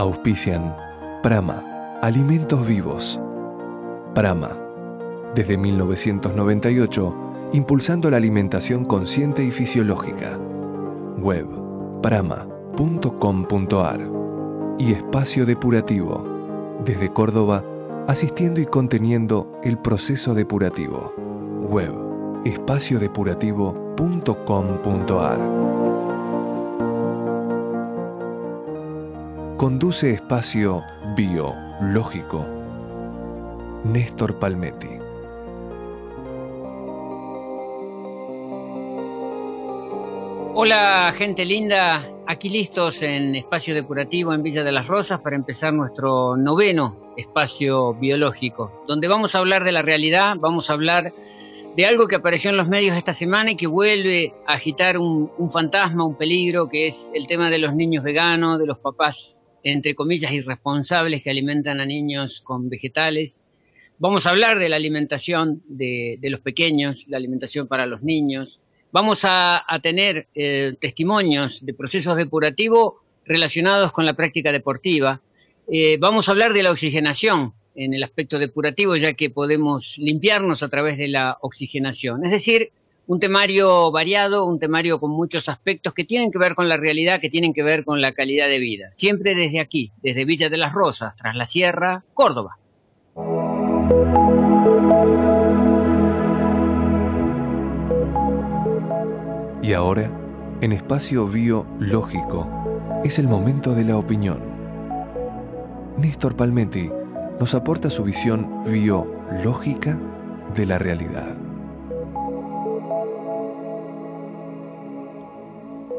Auspician Prama, Alimentos Vivos. Prama, desde 1998, impulsando la alimentación consciente y fisiológica. Web, prama.com.ar. Y Espacio Depurativo, desde Córdoba, asistiendo y conteniendo el proceso depurativo. Web, espaciodepurativo.com.ar. Conduce espacio biológico. Néstor Palmetti. Hola gente linda, aquí listos en Espacio Depurativo en Villa de las Rosas para empezar nuestro noveno espacio biológico, donde vamos a hablar de la realidad, vamos a hablar de algo que apareció en los medios esta semana y que vuelve a agitar un, un fantasma, un peligro, que es el tema de los niños veganos, de los papás entre comillas, irresponsables que alimentan a niños con vegetales. Vamos a hablar de la alimentación de, los pequeños, la alimentación para los niños. Vamos a, tener eh, testimonios de procesos depurativos relacionados con la práctica deportiva. Eh, vamos a hablar de la oxigenación en el aspecto depurativo, ya que podemos limpiarnos a través de la oxigenación. Es decir, un temario variado, un temario con muchos aspectos que tienen que ver con la realidad, que tienen que ver con la calidad de vida. Siempre desde aquí, desde Villa de las Rosas, tras la Sierra, Córdoba. Y ahora, en espacio biológico, es el momento de la opinión. Néstor Palmetti nos aporta su visión biológica de la realidad.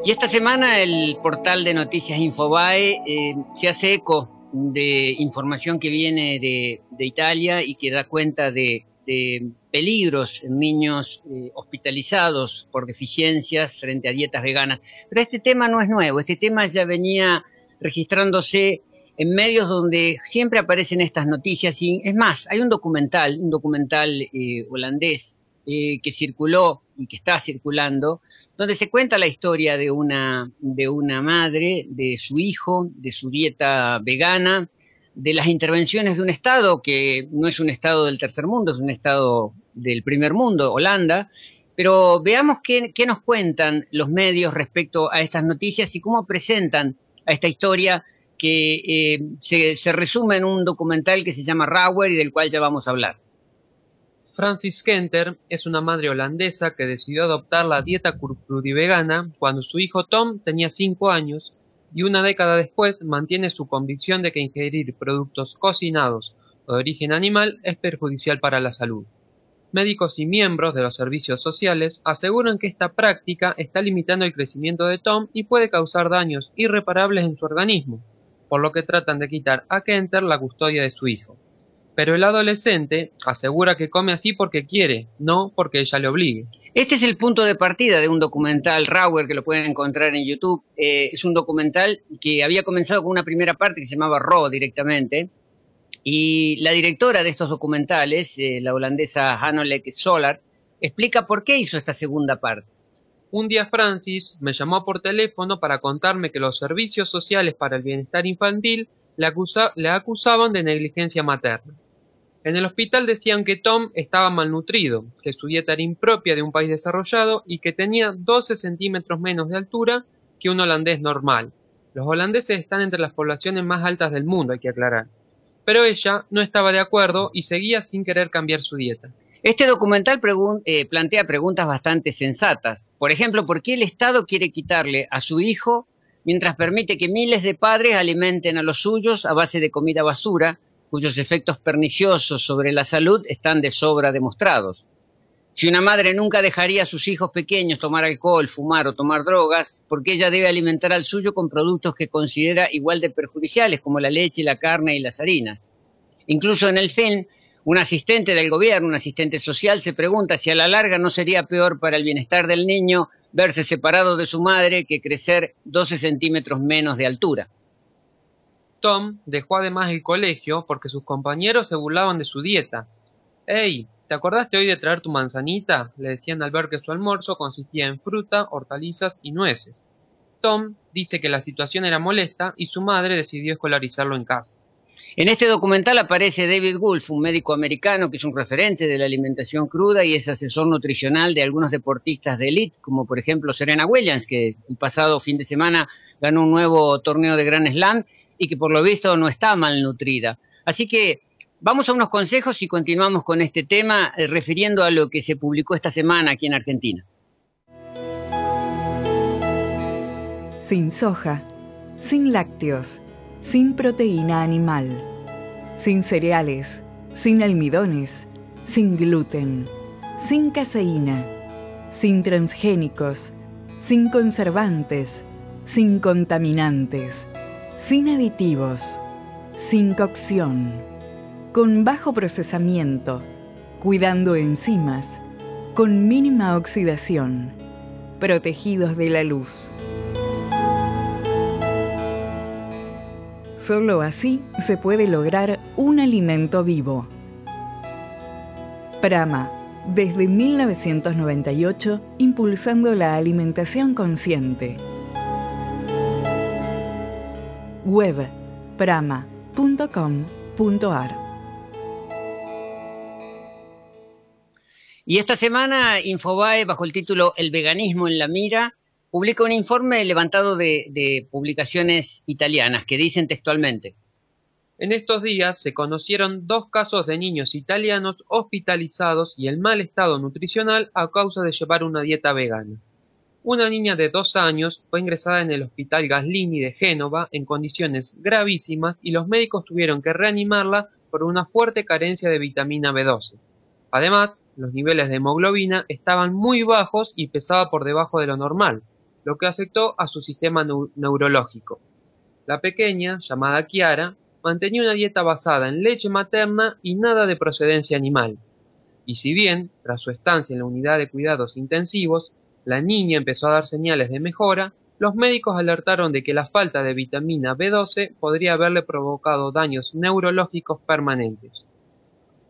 Y esta semana el portal de noticias Infobae eh, se hace eco de información que viene de, Italia y que da cuenta de, peligros en niños eh, hospitalizados por deficiencias frente a dietas veganas. Pero este tema no es nuevo, este tema ya venía registrándose en medios donde siempre aparecen estas noticias y es más, hay un documental, un documental eh, holandés que circuló y que está circulando, donde se cuenta la historia de una, de una madre, de su hijo, de su dieta vegana, de las intervenciones de un Estado que no es un Estado del tercer mundo, es un Estado del primer mundo, Holanda, pero veamos qué, nos cuentan los medios respecto a estas noticias y cómo presentan a esta historia que eh, se, se resume en un documental que se llama Rauer y del cual ya vamos a hablar. Francis Kenter es una madre holandesa que decidió adoptar la dieta crudivegana cuando su hijo Tom tenía 5 años y una década después mantiene su convicción de que ingerir productos cocinados o de origen animal es perjudicial para la salud. Médicos y miembros de los servicios sociales aseguran que esta práctica está limitando el crecimiento de Tom y puede causar daños irreparables en su organismo, por lo que tratan de quitar a Kenter la custodia de su hijo. Pero el adolescente asegura que come así porque quiere, no porque ella le obligue. Este es el punto de partida de un documental Rauer que lo pueden encontrar en YouTube. Eh, es un documental que había comenzado con una primera parte que se llamaba Raw directamente. Y la directora de estos documentales, eh, la holandesa Hanolek Solar, explica por qué hizo esta segunda parte. Un día Francis me llamó por teléfono para contarme que los servicios sociales para el bienestar infantil le acusaban de negligencia materna. En el hospital decían que Tom estaba malnutrido, que su dieta era impropia de un país desarrollado y que tenía 12 centímetros menos de altura que un holandés normal. Los holandeses están entre las poblaciones más altas del mundo, hay que aclarar. Pero ella no estaba de acuerdo y seguía sin querer cambiar su dieta. Este documental eh, plantea preguntas bastante sensatas. Por ejemplo, ¿por qué el Estado quiere quitarle a su hijo mientras permite que miles de padres alimenten a los suyos a base de comida basura, cuyos efectos perniciosos sobre la salud están de sobra demostrados. Si una madre nunca dejaría a sus hijos pequeños tomar alcohol, fumar o tomar drogas, porque ella debe alimentar al suyo con productos que considera igual de perjudiciales, como la leche, la carne y las harinas. Incluso en el film, un asistente del gobierno, un asistente social, se pregunta si a la larga no sería peor para el bienestar del niño verse separado de su madre que crecer 12 centímetros menos de altura. Tom dejó además el colegio porque sus compañeros se burlaban de su dieta. ¡Ey! ¿Te acordaste hoy de traer tu manzanita? Le decían al ver que su almuerzo consistía en fruta, hortalizas y nueces. Tom dice que la situación era molesta y su madre decidió escolarizarlo en casa. En este documental aparece David Wolf, un médico americano que es un referente de la alimentación cruda y es asesor nutricional de algunos deportistas de élite, como por ejemplo Serena Williams, que el pasado fin de semana ganó un nuevo torneo de Grand Slam y que por lo visto no está malnutrida. Así que Vamos a unos consejos y continuamos con este tema eh, refiriendo a lo que se publicó esta semana aquí en Argentina. Sin soja, sin lácteos, sin proteína animal, sin cereales, sin almidones, sin gluten, sin caseína, sin transgénicos, sin conservantes, sin contaminantes, sin aditivos, sin cocción con bajo procesamiento, cuidando enzimas, con mínima oxidación, protegidos de la luz. Solo así se puede lograr un alimento vivo. Prama, desde 1998, impulsando la alimentación consciente. Web prama.com.ar Y esta semana Infobae, bajo el título El veganismo en la mira, publica un informe levantado de, publicaciones italianas que dicen textualmente. En estos días se conocieron dos casos de niños italianos hospitalizados y el mal estado nutricional a causa de llevar una dieta vegana. Una niña de dos años fue ingresada en el hospital Gaslini de Génova en condiciones gravísimas y los médicos tuvieron que reanimarla por una fuerte carencia de vitamina B12. Además, los niveles de hemoglobina estaban muy bajos y pesaba por debajo de lo normal, lo que afectó a su sistema neurológico. La pequeña, llamada Kiara, mantenía una dieta basada en leche materna y nada de procedencia animal. Y si bien, tras su estancia en la unidad de cuidados intensivos, la niña empezó a dar señales de mejora, los médicos alertaron de que la falta de vitamina B12 podría haberle provocado daños neurológicos permanentes.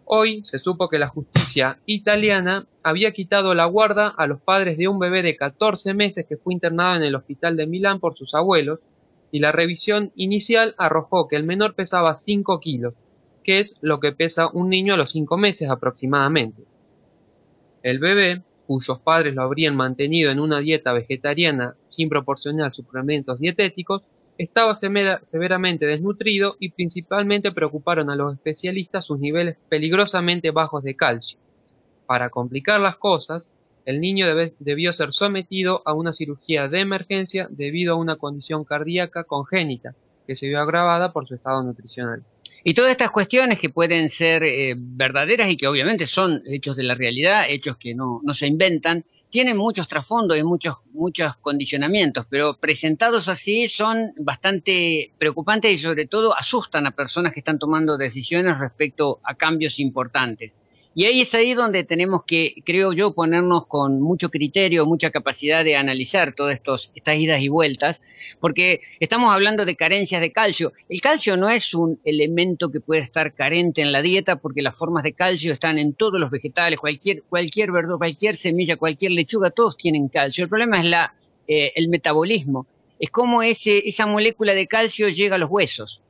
Hoy se supo que la justicia italiana había quitado la guarda a los padres de un bebé de 14 meses que fue internado en el hospital de Milán por sus abuelos, y la revisión inicial arrojó que el menor pesaba 5 kilos, que es lo que pesa un niño a los 5 meses aproximadamente. El bebé, cuyos padres lo habrían mantenido en una dieta vegetariana sin proporcionar suplementos dietéticos, estaba severamente desnutrido y principalmente preocuparon a los especialistas sus niveles peligrosamente bajos de calcio. Para complicar las cosas, el niño debió ser sometido a una cirugía de emergencia debido a una condición cardíaca congénita, que se vio agravada por su estado nutricional. Y todas estas cuestiones que pueden ser eh, verdaderas y que obviamente son hechos de la realidad, hechos que no, no se inventan, tienen muchos trasfondos y muchos, muchos condicionamientos, pero presentados así son bastante preocupantes y sobre todo asustan a personas que están tomando decisiones respecto a cambios importantes. Y ahí es ahí donde tenemos que, creo yo, ponernos con mucho criterio, mucha capacidad de analizar todas estas idas y vueltas, porque estamos hablando de carencias de calcio. El calcio no es un elemento que puede estar carente en la dieta, porque las formas de calcio están en todos los vegetales, cualquier, cualquier verdura, cualquier semilla, cualquier lechuga, todos tienen calcio. El problema es la, eh, el metabolismo, es cómo ese, esa molécula de calcio llega a los huesos.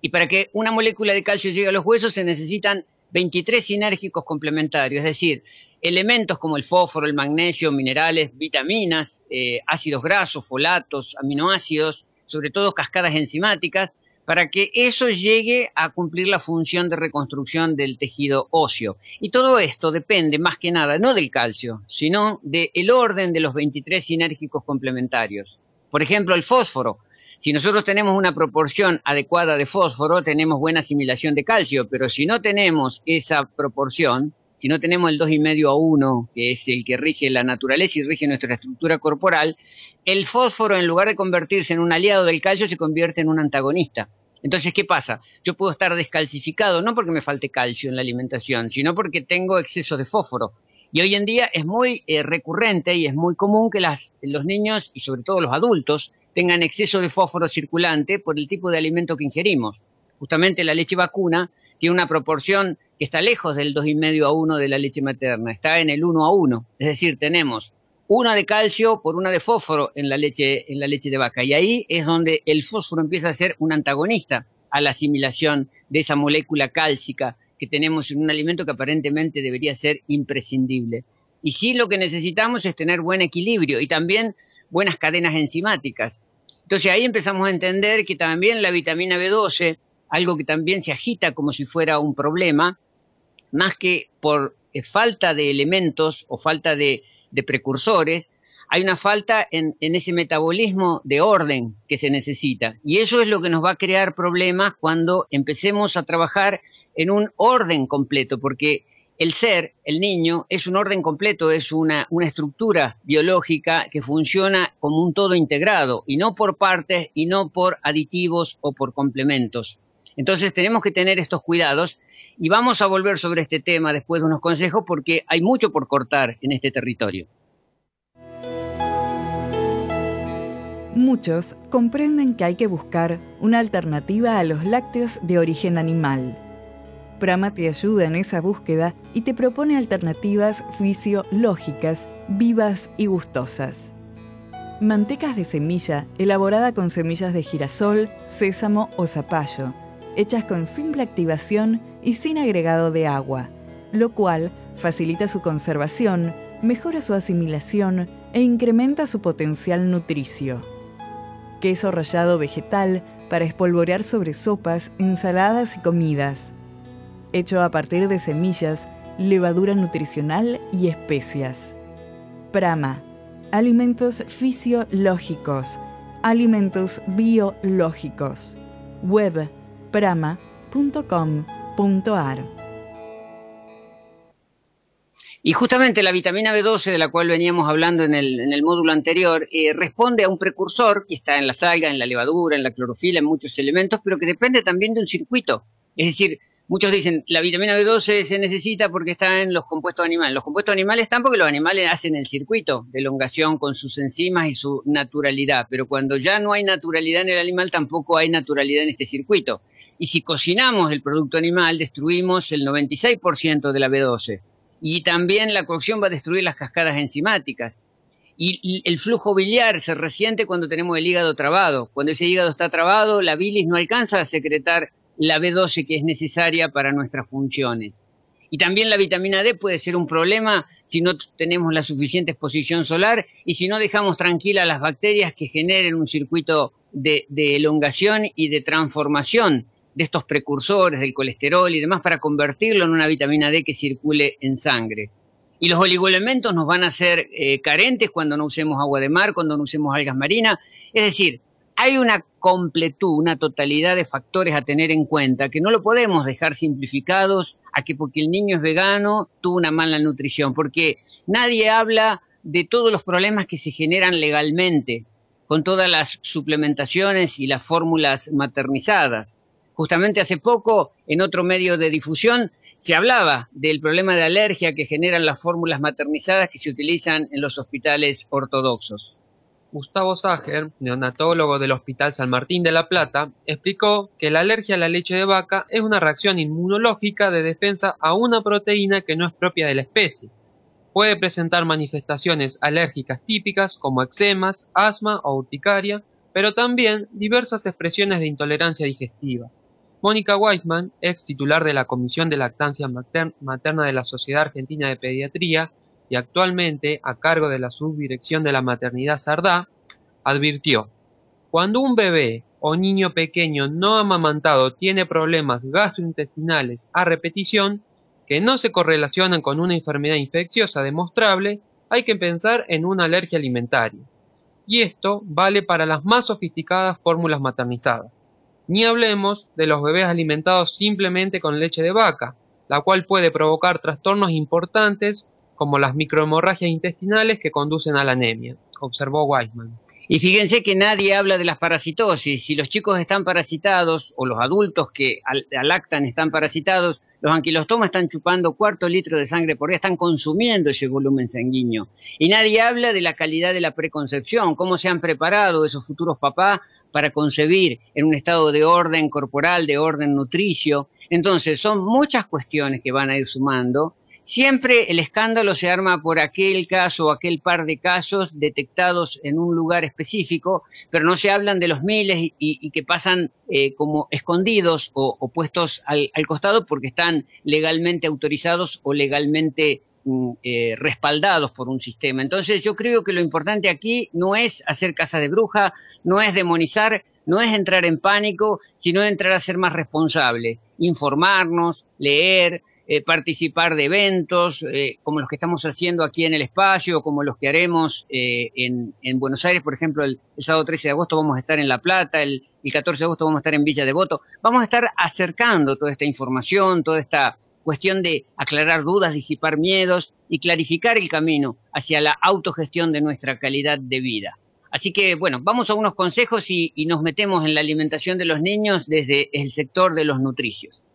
Y para que una molécula de calcio llegue a los huesos se necesitan 23 sinérgicos complementarios, es decir, elementos como el fósforo, el magnesio, minerales, vitaminas, eh, ácidos grasos, folatos, aminoácidos, sobre todo cascadas enzimáticas, para que eso llegue a cumplir la función de reconstrucción del tejido óseo. Y todo esto depende más que nada no del calcio, sino del orden de los 23 sinérgicos complementarios. Por ejemplo, el fósforo si nosotros tenemos una proporción adecuada de fósforo, tenemos buena asimilación de calcio, pero si no tenemos esa proporción, si no tenemos el 2,5 a 1, que es el que rige la naturaleza y rige nuestra estructura corporal, el fósforo en lugar de convertirse en un aliado del calcio se convierte en un antagonista. Entonces, ¿qué pasa? Yo puedo estar descalcificado, no porque me falte calcio en la alimentación, sino porque tengo exceso de fósforo. Y hoy en día es muy eh, recurrente y es muy común que los niños y sobre todo los adultos tengan exceso de fósforo circulante por el tipo de alimento que ingerimos. Justamente la leche vacuna tiene una proporción que está lejos del 2,5 a 1 de la leche materna, está en el 1 a 1. Es decir, tenemos una de calcio por una de fósforo en la leche, en la leche de vaca. Y ahí es donde el fósforo empieza a ser un antagonista a la asimilación de esa molécula cálcica que tenemos en un alimento que aparentemente debería ser imprescindible. Y sí lo que necesitamos es tener buen equilibrio y también buenas cadenas enzimáticas. Entonces ahí empezamos a entender que también la vitamina B12, algo que también se agita como si fuera un problema, más que por eh, falta de elementos o falta de de precursores, hay una falta en, ese metabolismo de orden que se necesita. Y eso es lo que nos va a crear problemas cuando empecemos a trabajar en un orden completo, porque el ser, el niño, es un orden completo, es una, estructura biológica que funciona como un todo integrado, y no por partes, y no por aditivos o por complementos. Entonces tenemos que tener estos cuidados y vamos a volver sobre este tema después de unos consejos porque hay mucho por cortar en este territorio. Muchos comprenden que hay que buscar una alternativa a los lácteos de origen animal. Prama te ayuda en esa búsqueda y te propone alternativas fisiológicas, vivas y gustosas. Mantecas de semilla elaborada con semillas de girasol, sésamo o zapallo hechas con simple activación y sin agregado de agua, lo cual facilita su conservación, mejora su asimilación e incrementa su potencial nutricio. Queso rallado vegetal para espolvorear sobre sopas, ensaladas y comidas. Hecho a partir de semillas, levadura nutricional y especias. Prama. Alimentos fisiológicos. Alimentos biológicos. Web prama.com.ar. Y justamente la vitamina B12, de la cual veníamos hablando en el, módulo anterior, eh, responde a un precursor que está en la algas, en la levadura, en la clorofila, en muchos elementos, pero que depende también de un circuito. Es decir, muchos dicen, la vitamina B12 se necesita porque está en los compuestos animales. Los compuestos animales están porque los animales hacen el circuito de elongación con sus enzimas y su naturalidad, pero cuando ya no hay naturalidad en el animal, tampoco hay naturalidad en este circuito. Y si cocinamos el producto animal, destruimos el 96% de la B12. Y también la cocción va a destruir las cascadas enzimáticas. Y el flujo biliar se resiente cuando tenemos el hígado trabado. Cuando ese hígado está trabado, la bilis no alcanza a secretar la B12 que es necesaria para nuestras funciones. Y también la vitamina D puede ser un problema si no tenemos la suficiente exposición solar y si no dejamos tranquilas las bacterias que generen un circuito de, elongación y de transformación de estos precursores del colesterol y demás para convertirlo en una vitamina D que circule en sangre. Y los oligoelementos nos van a ser eh, carentes cuando no usemos agua de mar, cuando no usemos algas marinas. Es decir, hay una completud, una totalidad de factores a tener en cuenta que no lo podemos dejar simplificados a que porque el niño es vegano tuvo una mala nutrición, porque nadie habla de todos los problemas que se generan legalmente con todas las suplementaciones y las fórmulas maternizadas. Justamente hace poco, en otro medio de difusión, se hablaba del problema de alergia que generan las fórmulas maternizadas que se utilizan en los hospitales ortodoxos. Gustavo Sager, neonatólogo del Hospital San Martín de la Plata, explicó que la alergia a la leche de vaca es una reacción inmunológica de defensa a una proteína que no es propia de la especie. Puede presentar manifestaciones alérgicas típicas como eczemas, asma o urticaria, pero también diversas expresiones de intolerancia digestiva. Mónica Weisman, ex titular de la Comisión de Lactancia Materna de la Sociedad Argentina de Pediatría y actualmente a cargo de la Subdirección de la Maternidad Sardá, advirtió, cuando un bebé o niño pequeño no amamantado tiene problemas gastrointestinales a repetición que no se correlacionan con una enfermedad infecciosa demostrable, hay que pensar en una alergia alimentaria. Y esto vale para las más sofisticadas fórmulas maternizadas. Ni hablemos de los bebés alimentados simplemente con leche de vaca, la cual puede provocar trastornos importantes como las microhemorragias intestinales que conducen a la anemia, observó Weisman. Y fíjense que nadie habla de las parasitosis. Si los chicos están parasitados o los adultos que alactan están parasitados, los anquilostomas están chupando cuarto litro de sangre por día, están consumiendo ese volumen sanguíneo. Y nadie habla de la calidad de la preconcepción, cómo se han preparado esos futuros papás para concebir en un estado de orden corporal, de orden nutricio. Entonces, son muchas cuestiones que van a ir sumando Siempre el escándalo se arma por aquel caso o aquel par de casos detectados en un lugar específico, pero no se hablan de los miles y, que pasan eh, como escondidos o, puestos al, costado porque están legalmente autorizados o legalmente mm, eh, respaldados por un sistema. Entonces yo creo que lo importante aquí no es hacer casa de bruja, no es demonizar, no es entrar en pánico, sino entrar a ser más responsable, informarnos, leer, eh, participar de eventos eh, como los que estamos haciendo aquí en el espacio, como los que haremos eh, en, Buenos Aires, por ejemplo, el, sábado 13 de agosto vamos a estar en La Plata, el, 14 de agosto vamos a estar en Villa Devoto. Vamos a estar acercando toda esta información, toda esta cuestión de aclarar dudas, disipar miedos y clarificar el camino hacia la autogestión de nuestra calidad de vida. Así que, bueno, vamos a unos consejos y nos metemos en la alimentación de los niños desde el sector de los nutricios.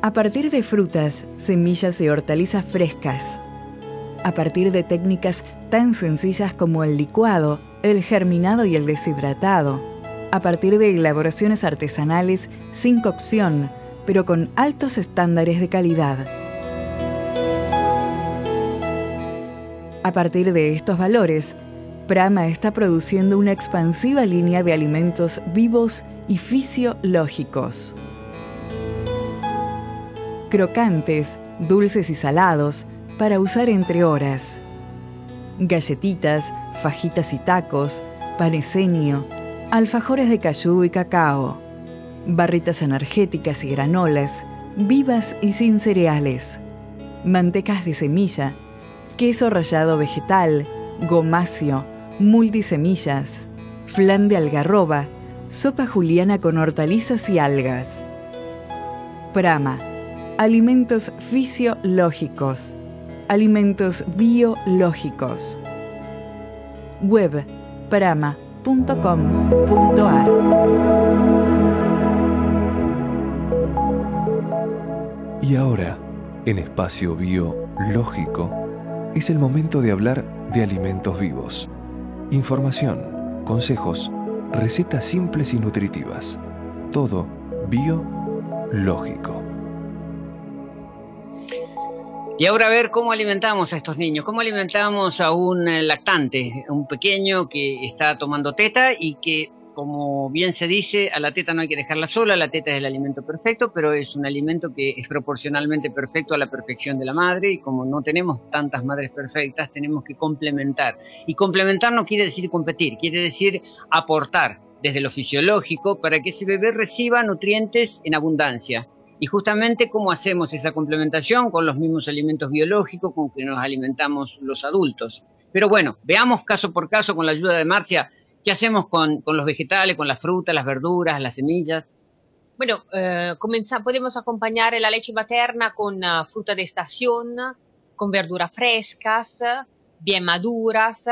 A partir de frutas, semillas y hortalizas frescas. A partir de técnicas tan sencillas como el licuado, el germinado y el deshidratado. A partir de elaboraciones artesanales sin cocción, pero con altos estándares de calidad. A partir de estos valores, Prama está produciendo una expansiva línea de alimentos vivos y fisiológicos crocantes, dulces y salados, para usar entre horas. Galletitas, fajitas y tacos, paneseño, alfajores de cayú y cacao, barritas energéticas y granolas, vivas y sin cereales, mantecas de semilla, queso rallado vegetal, gomacio, multisemillas, flan de algarroba, sopa juliana con hortalizas y algas. Prama alimentos fisiológicos, alimentos biológicos. Web prama.com.ar Y ahora, en espacio biológico, es el momento de hablar de alimentos vivos. Información, consejos, recetas simples y nutritivas. Todo biológico. Y ahora a ver cómo alimentamos a estos niños, cómo alimentamos a un eh, lactante, un pequeño que está tomando teta y que, como bien se dice, a la teta no hay que dejarla sola, la teta es el alimento perfecto, pero es un alimento que es proporcionalmente perfecto a la perfección de la madre y como no tenemos tantas madres perfectas, tenemos que complementar. Y complementar no quiere decir competir, quiere decir aportar desde lo fisiológico para que ese bebé reciba nutrientes en abundancia y justamente cómo hacemos esa complementación con los mismos alimentos biológicos con que nos alimentamos los adultos. Pero bueno, veamos caso por caso con la ayuda de Marcia, ¿qué hacemos con, los vegetales, con las frutas, las verduras, las semillas? Bueno, eh, podemos acompañar la leche materna con uh, fruta de estación, con verduras frescas, bien maduras,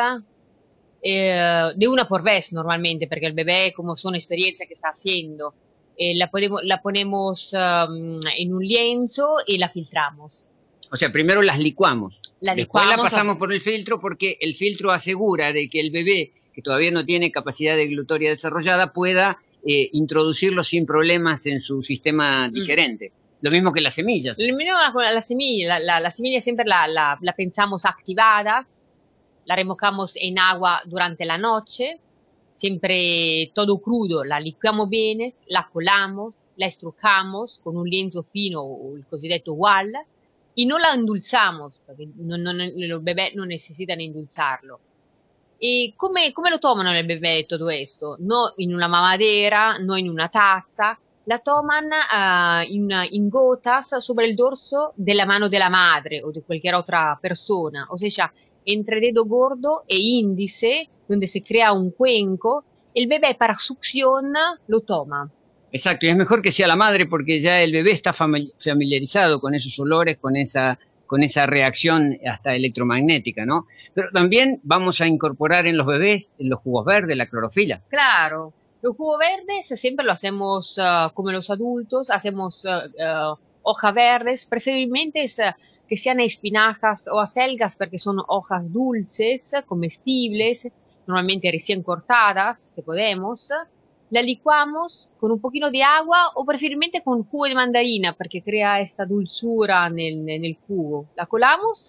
eh, de una por vez normalmente, porque el bebé, como son experiencias que está haciendo, eh, la, podemos, la ponemos um, en un lienzo y la filtramos. O sea, primero las licuamos. La Después la pasamos por el filtro porque el filtro asegura de que el bebé, que todavía no tiene capacidad de glutoria desarrollada, pueda eh, introducirlo sin problemas en su sistema mm. digerente. Lo mismo que las semillas. Lo mismo con la semilla. La, la, semilla siempre la, la, la pensamos activadas, la remojamos en agua durante la noche siempre todo crudo, la licuamos bien, la colamos, la estrujamos con un lienzo fino o el cosiddetto wall y no la endulzamos, porque los bebés no necesitan endulzarlo. ¿Y cómo, cómo lo toman el bebé todo esto? No en una mamadera, no en una taza, la toman uh, in, in, gotas sobre el dorso de la mano de la madre o de cualquier otra persona. O sea, entre dedo gordo e índice, donde se crea un cuenco, el bebé para succión lo toma. Exacto, y es mejor que sea la madre porque ya el bebé está familiarizado con esos olores, con esa, con esa reacción hasta electromagnética, ¿no? Pero también vamos a incorporar en los bebés los jugos verdes, la clorofila. Claro, los jugos verdes siempre lo hacemos uh, como los adultos, hacemos uh, uh, hojas verdes, preferiblemente que sean espinajas o acelgas porque son hojas dulces, comestibles, normalmente recién cortadas, si podemos la licuamos con un poquito de agua o preferiblemente con jugo de mandarina porque crea esta dulzura en el jugo. La colamos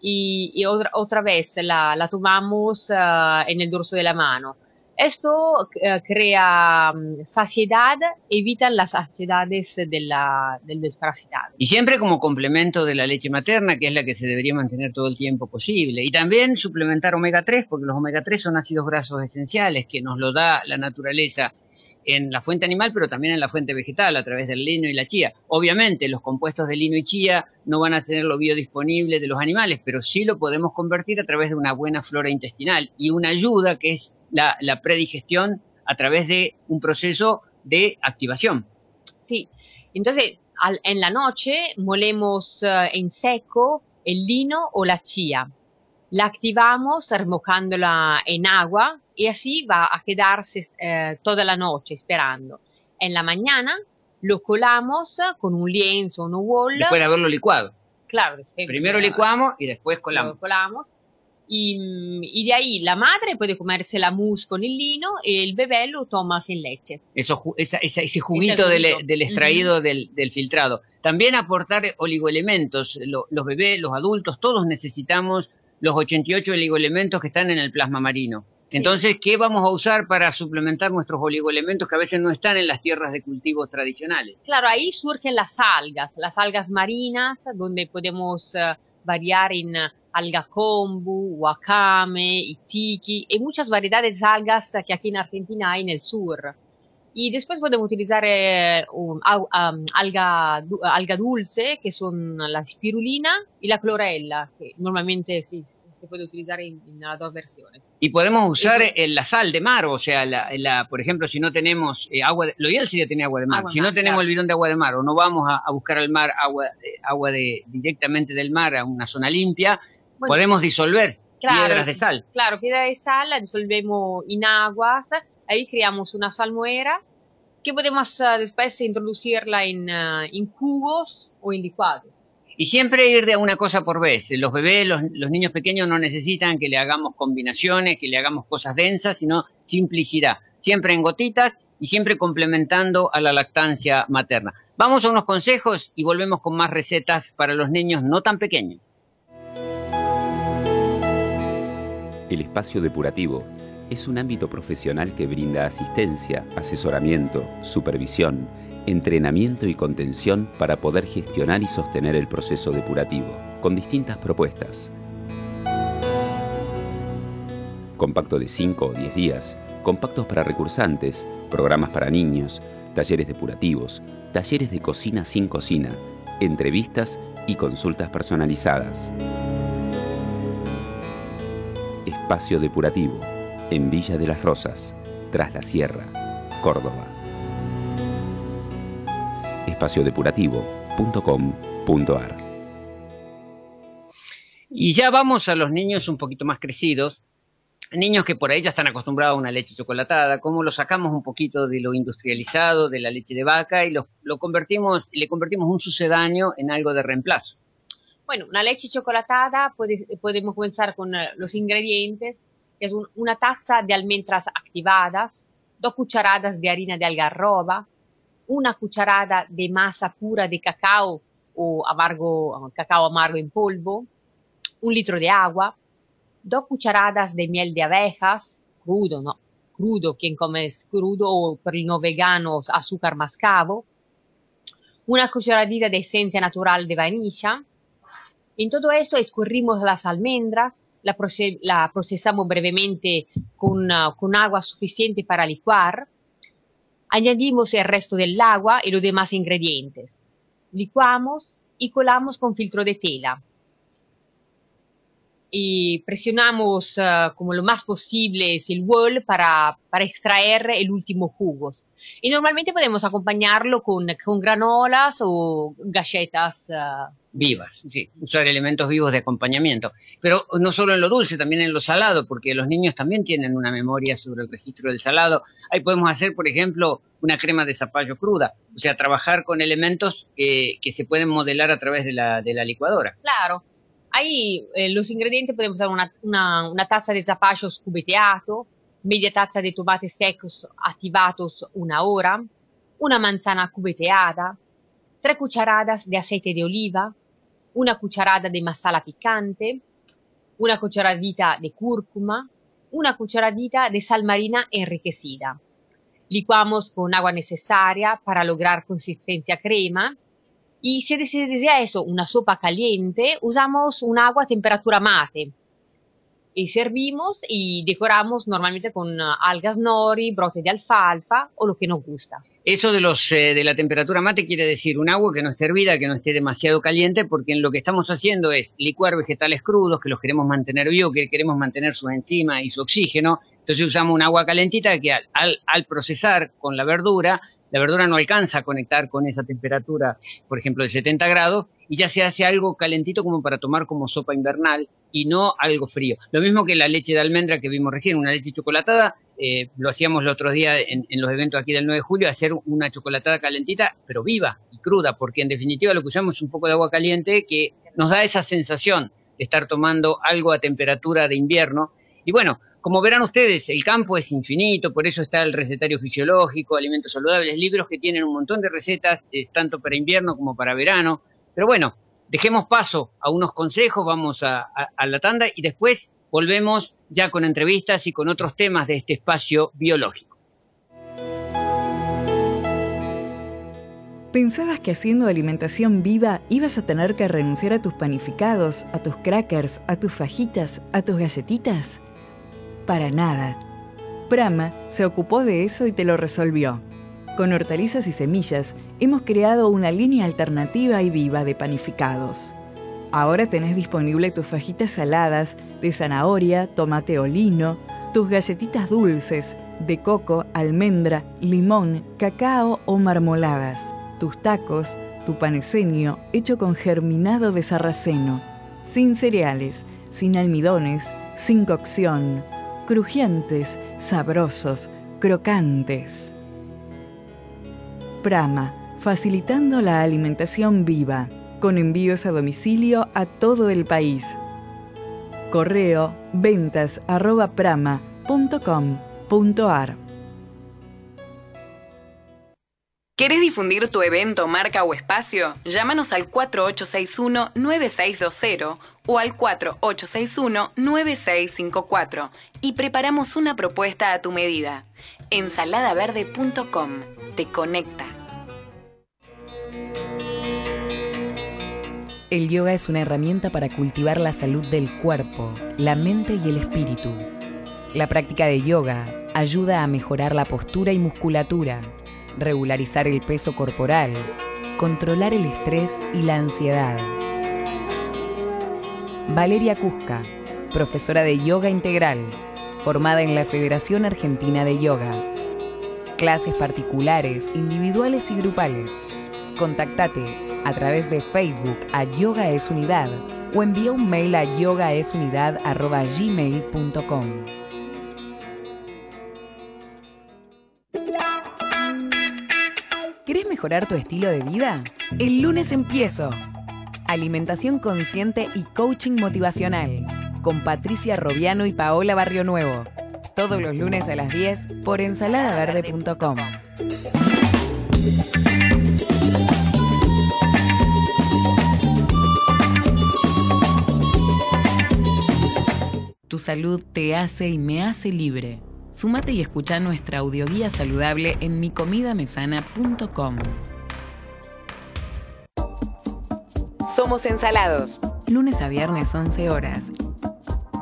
y, y otra, otra, vez la, la tomamos uh, en el dorso de la mano. Esto uh, crea um, saciedad, evita las saciedades de la, del desparasitado. Y siempre como complemento de la leche materna, que es la que se debería mantener todo el tiempo posible. Y también suplementar omega 3, porque los omega 3 son ácidos grasos esenciales, que nos lo da la naturaleza en la fuente animal, pero también en la fuente vegetal, a través del lino y la chía. Obviamente, los compuestos de lino y chía no van a tener lo biodisponible de los animales, pero sí lo podemos convertir a través de una buena flora intestinal y una ayuda que es la, predigestión a través de un proceso de activación. Sí, entonces en la noche molemos eh, en seco el lino o la chía. La activamos remojándola en agua y así va a quedarse eh, toda la noche esperando. En la mañana lo colamos con un lienzo, un wall. Después de haberlo licuado. Claro, después, primero licuamos y después colamos. colamos. Y, y, de ahí la madre puede comerse la mousse con el lino y el bebé lo toma sin leche. Eso, esa, ese juguito del, del, extraído del, del, filtrado. También aportar oligoelementos. los bebés, los adultos, todos necesitamos los 88 oligoelementos que están en el plasma marino. Entonces, ¿qué vamos a usar para suplementar nuestros oligoelementos que a veces no están en las tierras de cultivos tradicionales? Claro, ahí surgen las algas, las algas marinas, donde podemos uh, variar en uh, alga kombu, wakame, itiki y muchas variedades de algas que aquí en Argentina hay en el sur. Y después podemos utilizar eh, un, um, alga, alga dulce, que son la spirulina y la clorella, que normalmente sí, se puede utilizar en, las dos versiones. Y podemos usar la sal de mar, o sea, la, por ejemplo, si no tenemos eh, agua, de, lo ideal sería tener agua de mar. si no tenemos el bidón de agua de mar o no vamos a, buscar al mar agua, agua de, directamente del mar a una zona limpia, podemos disolver piedras de sal. Claro, piedras de sal la disolvemos en aguas, ahí creamos una salmuera que podemos uh, después introducirla en, uh, en jugos o en licuados. Y siempre ir de una cosa por vez. Los bebés, los, niños pequeños no necesitan que le hagamos combinaciones, que le hagamos cosas densas, sino simplicidad. Siempre en gotitas y siempre complementando a la lactancia materna. Vamos a unos consejos y volvemos con más recetas para los niños no tan pequeños. El espacio depurativo es un ámbito profesional que brinda asistencia, asesoramiento, supervisión, entrenamiento y contención para poder gestionar y sostener el proceso depurativo, con distintas propuestas. Compacto de 5 o 10 días, compactos para recursantes, programas para niños, talleres depurativos, talleres de cocina sin cocina, entrevistas y consultas personalizadas. Espacio Depurativo, en Villa de las Rosas, tras la Sierra, Córdoba espaciodepurativo.com.ar. Y ya vamos a los niños un poquito más crecidos, niños que por ahí ya están acostumbrados a una leche chocolatada, cómo lo sacamos un poquito de lo industrializado, de la leche de vaca y lo, convertimos, le convertimos un sucedáneo en algo de reemplazo. Bueno, una leche chocolatada podemos comenzar con eh, los ingredientes, que es una taza de almendras activadas, dos cucharadas de harina de algarroba, una cucharada de masa pura de cacao o amargo, cacao amargo en polvo, un litro de agua, dos cucharadas de miel de abejas, crudo, no, crudo, quien come crudo o per los no vegano azúcar mascabo, una cucharadita de esencia natural de vainilla. En todo esto escurrimos las almendras, la, procesamos brevemente con, con agua suficiente para licuar, Añadimos el resto del agua y los demás ingredientes. Licuamos y colamos con filtro de tela. Y presionamos uh, como lo más posible el wall para, para extraer el último jugo. Y normalmente podemos acompañarlo con, con granolas o galletas uh, vivas, sí, usar elementos vivos de acompañamiento. Pero no solo en lo dulce, también en lo salado, porque los niños también tienen una memoria sobre el registro del salado. Ahí podemos hacer, por ejemplo, una crema de zapallo cruda, o sea, trabajar con elementos que, que se pueden modelar a través de la, de la licuadora. Claro. Ahí eh, los ingredientes podemos usar una, una, una taza de zapallos cubeteato, media taza de tomates secos activados una hora, una manzana cubeteada, tres cucharadas de aceite de oliva, una cucharada de masala picante, una cucharadita de cúrcuma, una cucharadita de sal marina enriquecida. Licuamos con agua necesaria para lograr consistencia crema y si se desea eso, una sopa caliente, usamos un agua a temperatura mate, y servimos y decoramos normalmente con uh, algas nori, brotes de alfalfa o lo que nos gusta. Eso de los eh, de la temperatura mate quiere decir un agua que no esté hervida, que no esté demasiado caliente, porque en lo que estamos haciendo es licuar vegetales crudos que los queremos mantener vivos, que queremos mantener su enzima y su oxígeno. Entonces usamos un agua calentita que al, al procesar con la verdura la verdura no alcanza a conectar con esa temperatura, por ejemplo, de 70 grados, y ya se hace algo calentito como para tomar como sopa invernal y no algo frío. Lo mismo que la leche de almendra que vimos recién, una leche chocolatada, eh, lo hacíamos el otro día en, en, los eventos aquí del 9 de julio, hacer una chocolatada calentita, pero viva y cruda, porque en definitiva lo que usamos es un poco de agua caliente que nos da esa sensación de estar tomando algo a temperatura de invierno. Y bueno, como verán ustedes, el campo es infinito, por eso está el recetario fisiológico, alimentos saludables, libros que tienen un montón de recetas, tanto para invierno como para verano. Pero bueno, dejemos paso a unos consejos, vamos a, a la tanda y después volvemos ya con entrevistas y con otros temas de este espacio biológico. ¿Pensabas que haciendo alimentación viva ibas a tener que renunciar a tus panificados, a tus crackers, a tus fajitas, a tus galletitas? Para nada. Prama se ocupó de eso y te lo resolvió. Con hortalizas y semillas hemos creado una línea alternativa y viva de panificados. Ahora tenés disponible tus fajitas saladas de zanahoria, tomate o lino, tus galletitas dulces de coco, almendra, limón, cacao o marmoladas, tus tacos, tu paneseño hecho con germinado de sarraceno, sin cereales, sin almidones, sin cocción, crujientes, sabrosos, crocantes. Prama, facilitando la alimentación viva, con envíos a domicilio a todo el país. Correo ventas ¿Querés difundir tu evento, marca o espacio? Llámanos al 4861-9620 o al 4861-9654 y preparamos una propuesta a tu medida. Ensaladaverde.com te conecta. El yoga es una herramienta para cultivar la salud del cuerpo, la mente y el espíritu. La práctica de yoga ayuda a mejorar la postura y musculatura regularizar el peso corporal, controlar el estrés y la ansiedad. Valeria Cusca, profesora de yoga integral, formada en la Federación Argentina de Yoga. Clases particulares, individuales y grupales. Contactate a través de Facebook a Yoga es Unidad o envía un mail a yogaesunidad.gmail.com. mejorar tu estilo de vida? El lunes empiezo. Alimentación consciente y coaching motivacional. Con Patricia Robiano y Paola Barrio Nuevo. Todos los lunes a las 10 por ensaladaverde.com. Tu salud te hace y me hace libre. Sumate y escucha nuestra audioguía saludable en micomidamesana.com. Somos ensalados. Lunes a viernes 11 horas.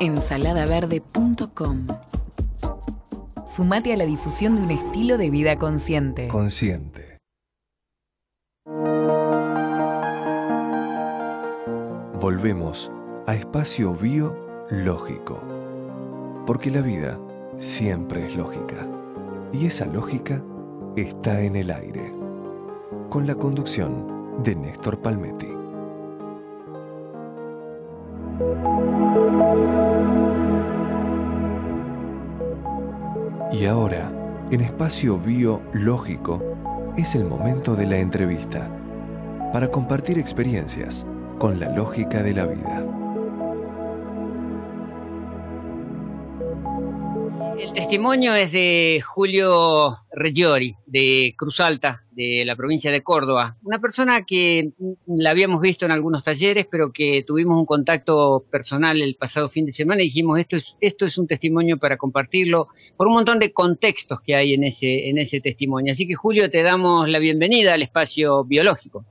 Ensaladaverde.com. Sumate a la difusión de un estilo de vida consciente. Consciente. Volvemos a espacio biológico lógico. Porque la vida siempre es lógica. Y esa lógica está en el aire. Con la conducción de Néstor Palmetti. Y ahora, en espacio biológico, es el momento de la entrevista para compartir experiencias con la lógica de la vida. Testimonio es de Julio Reggiori, de Cruz Alta, de la provincia de Córdoba. Una persona que la habíamos visto en algunos talleres, pero que tuvimos un contacto personal el pasado fin de semana y dijimos, esto es, esto es un testimonio para compartirlo por un montón de contextos que hay en ese, en ese testimonio. Así que Julio, te damos la bienvenida al espacio biológico.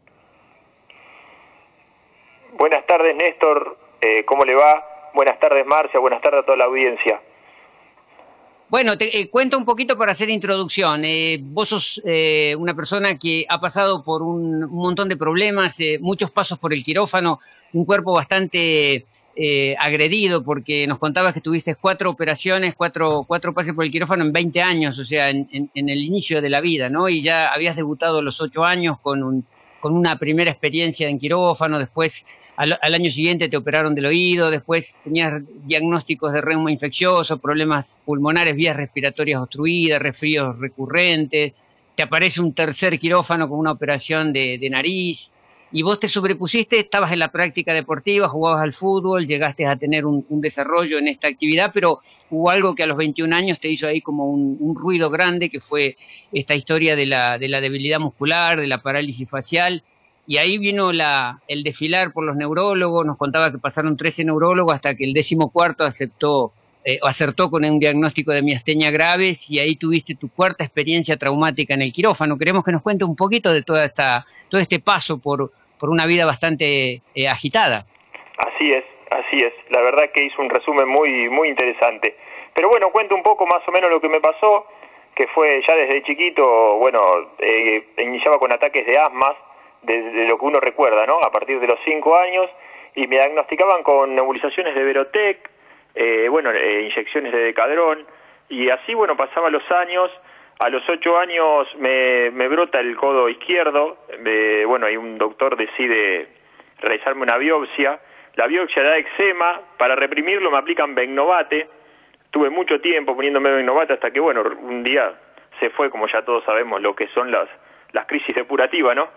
Buenas tardes, Néstor. Eh, ¿Cómo le va? Buenas tardes, Marcia. Buenas tardes a toda la audiencia. Bueno, te eh, cuento un poquito para hacer introducción. Eh, vos sos eh, una persona que ha pasado por un, un montón de problemas, eh, muchos pasos por el quirófano, un cuerpo bastante eh, agredido, porque nos contabas que tuviste cuatro operaciones, cuatro, cuatro pases por el quirófano en 20 años, o sea, en, en, en el inicio de la vida, ¿no? Y ya habías debutado a los ocho años con, un, con una primera experiencia en quirófano, después al, año siguiente te operaron del oído, después tenías diagnósticos de reuma infeccioso, problemas pulmonares, vías respiratorias obstruidas, resfríos recurrentes, te aparece un tercer quirófano con una operación de, de nariz, y vos te sobrepusiste, estabas en la práctica deportiva, jugabas al fútbol, llegaste a tener un, un, desarrollo en esta actividad, pero hubo algo que a los 21 años te hizo ahí como un, un ruido grande, que fue esta historia de la, de la debilidad muscular, de la parálisis facial, y ahí vino la, el desfilar por los neurólogos, nos contaba que pasaron 13 neurólogos hasta que el décimo cuarto aceptó, eh, acertó con un diagnóstico de miastenia graves y ahí tuviste tu cuarta experiencia traumática en el quirófano. Queremos que nos cuente un poquito de toda esta, todo este paso por, por una vida bastante eh, agitada. Así es, así es. La verdad que hizo un resumen muy, muy interesante. Pero bueno, cuento un poco más o menos lo que me pasó, que fue ya desde chiquito, bueno, eh, iniciaba con ataques de asmas, de, lo que uno recuerda, ¿no? A partir de los 5 años, y me diagnosticaban con nebulizaciones de Verotec, eh, bueno, eh, inyecciones de Decadrón, y así, bueno, pasaban los años, a los 8 años me, brota el codo izquierdo, bueno, hay un doctor decide realizarme una biopsia, la biopsia da eczema, para reprimirlo me aplican Bennovate, tuve mucho tiempo poniéndome Bennovate hasta que, bueno, un día se fue, como ya todos sabemos, lo que son las, las crisis depurativas, ¿no?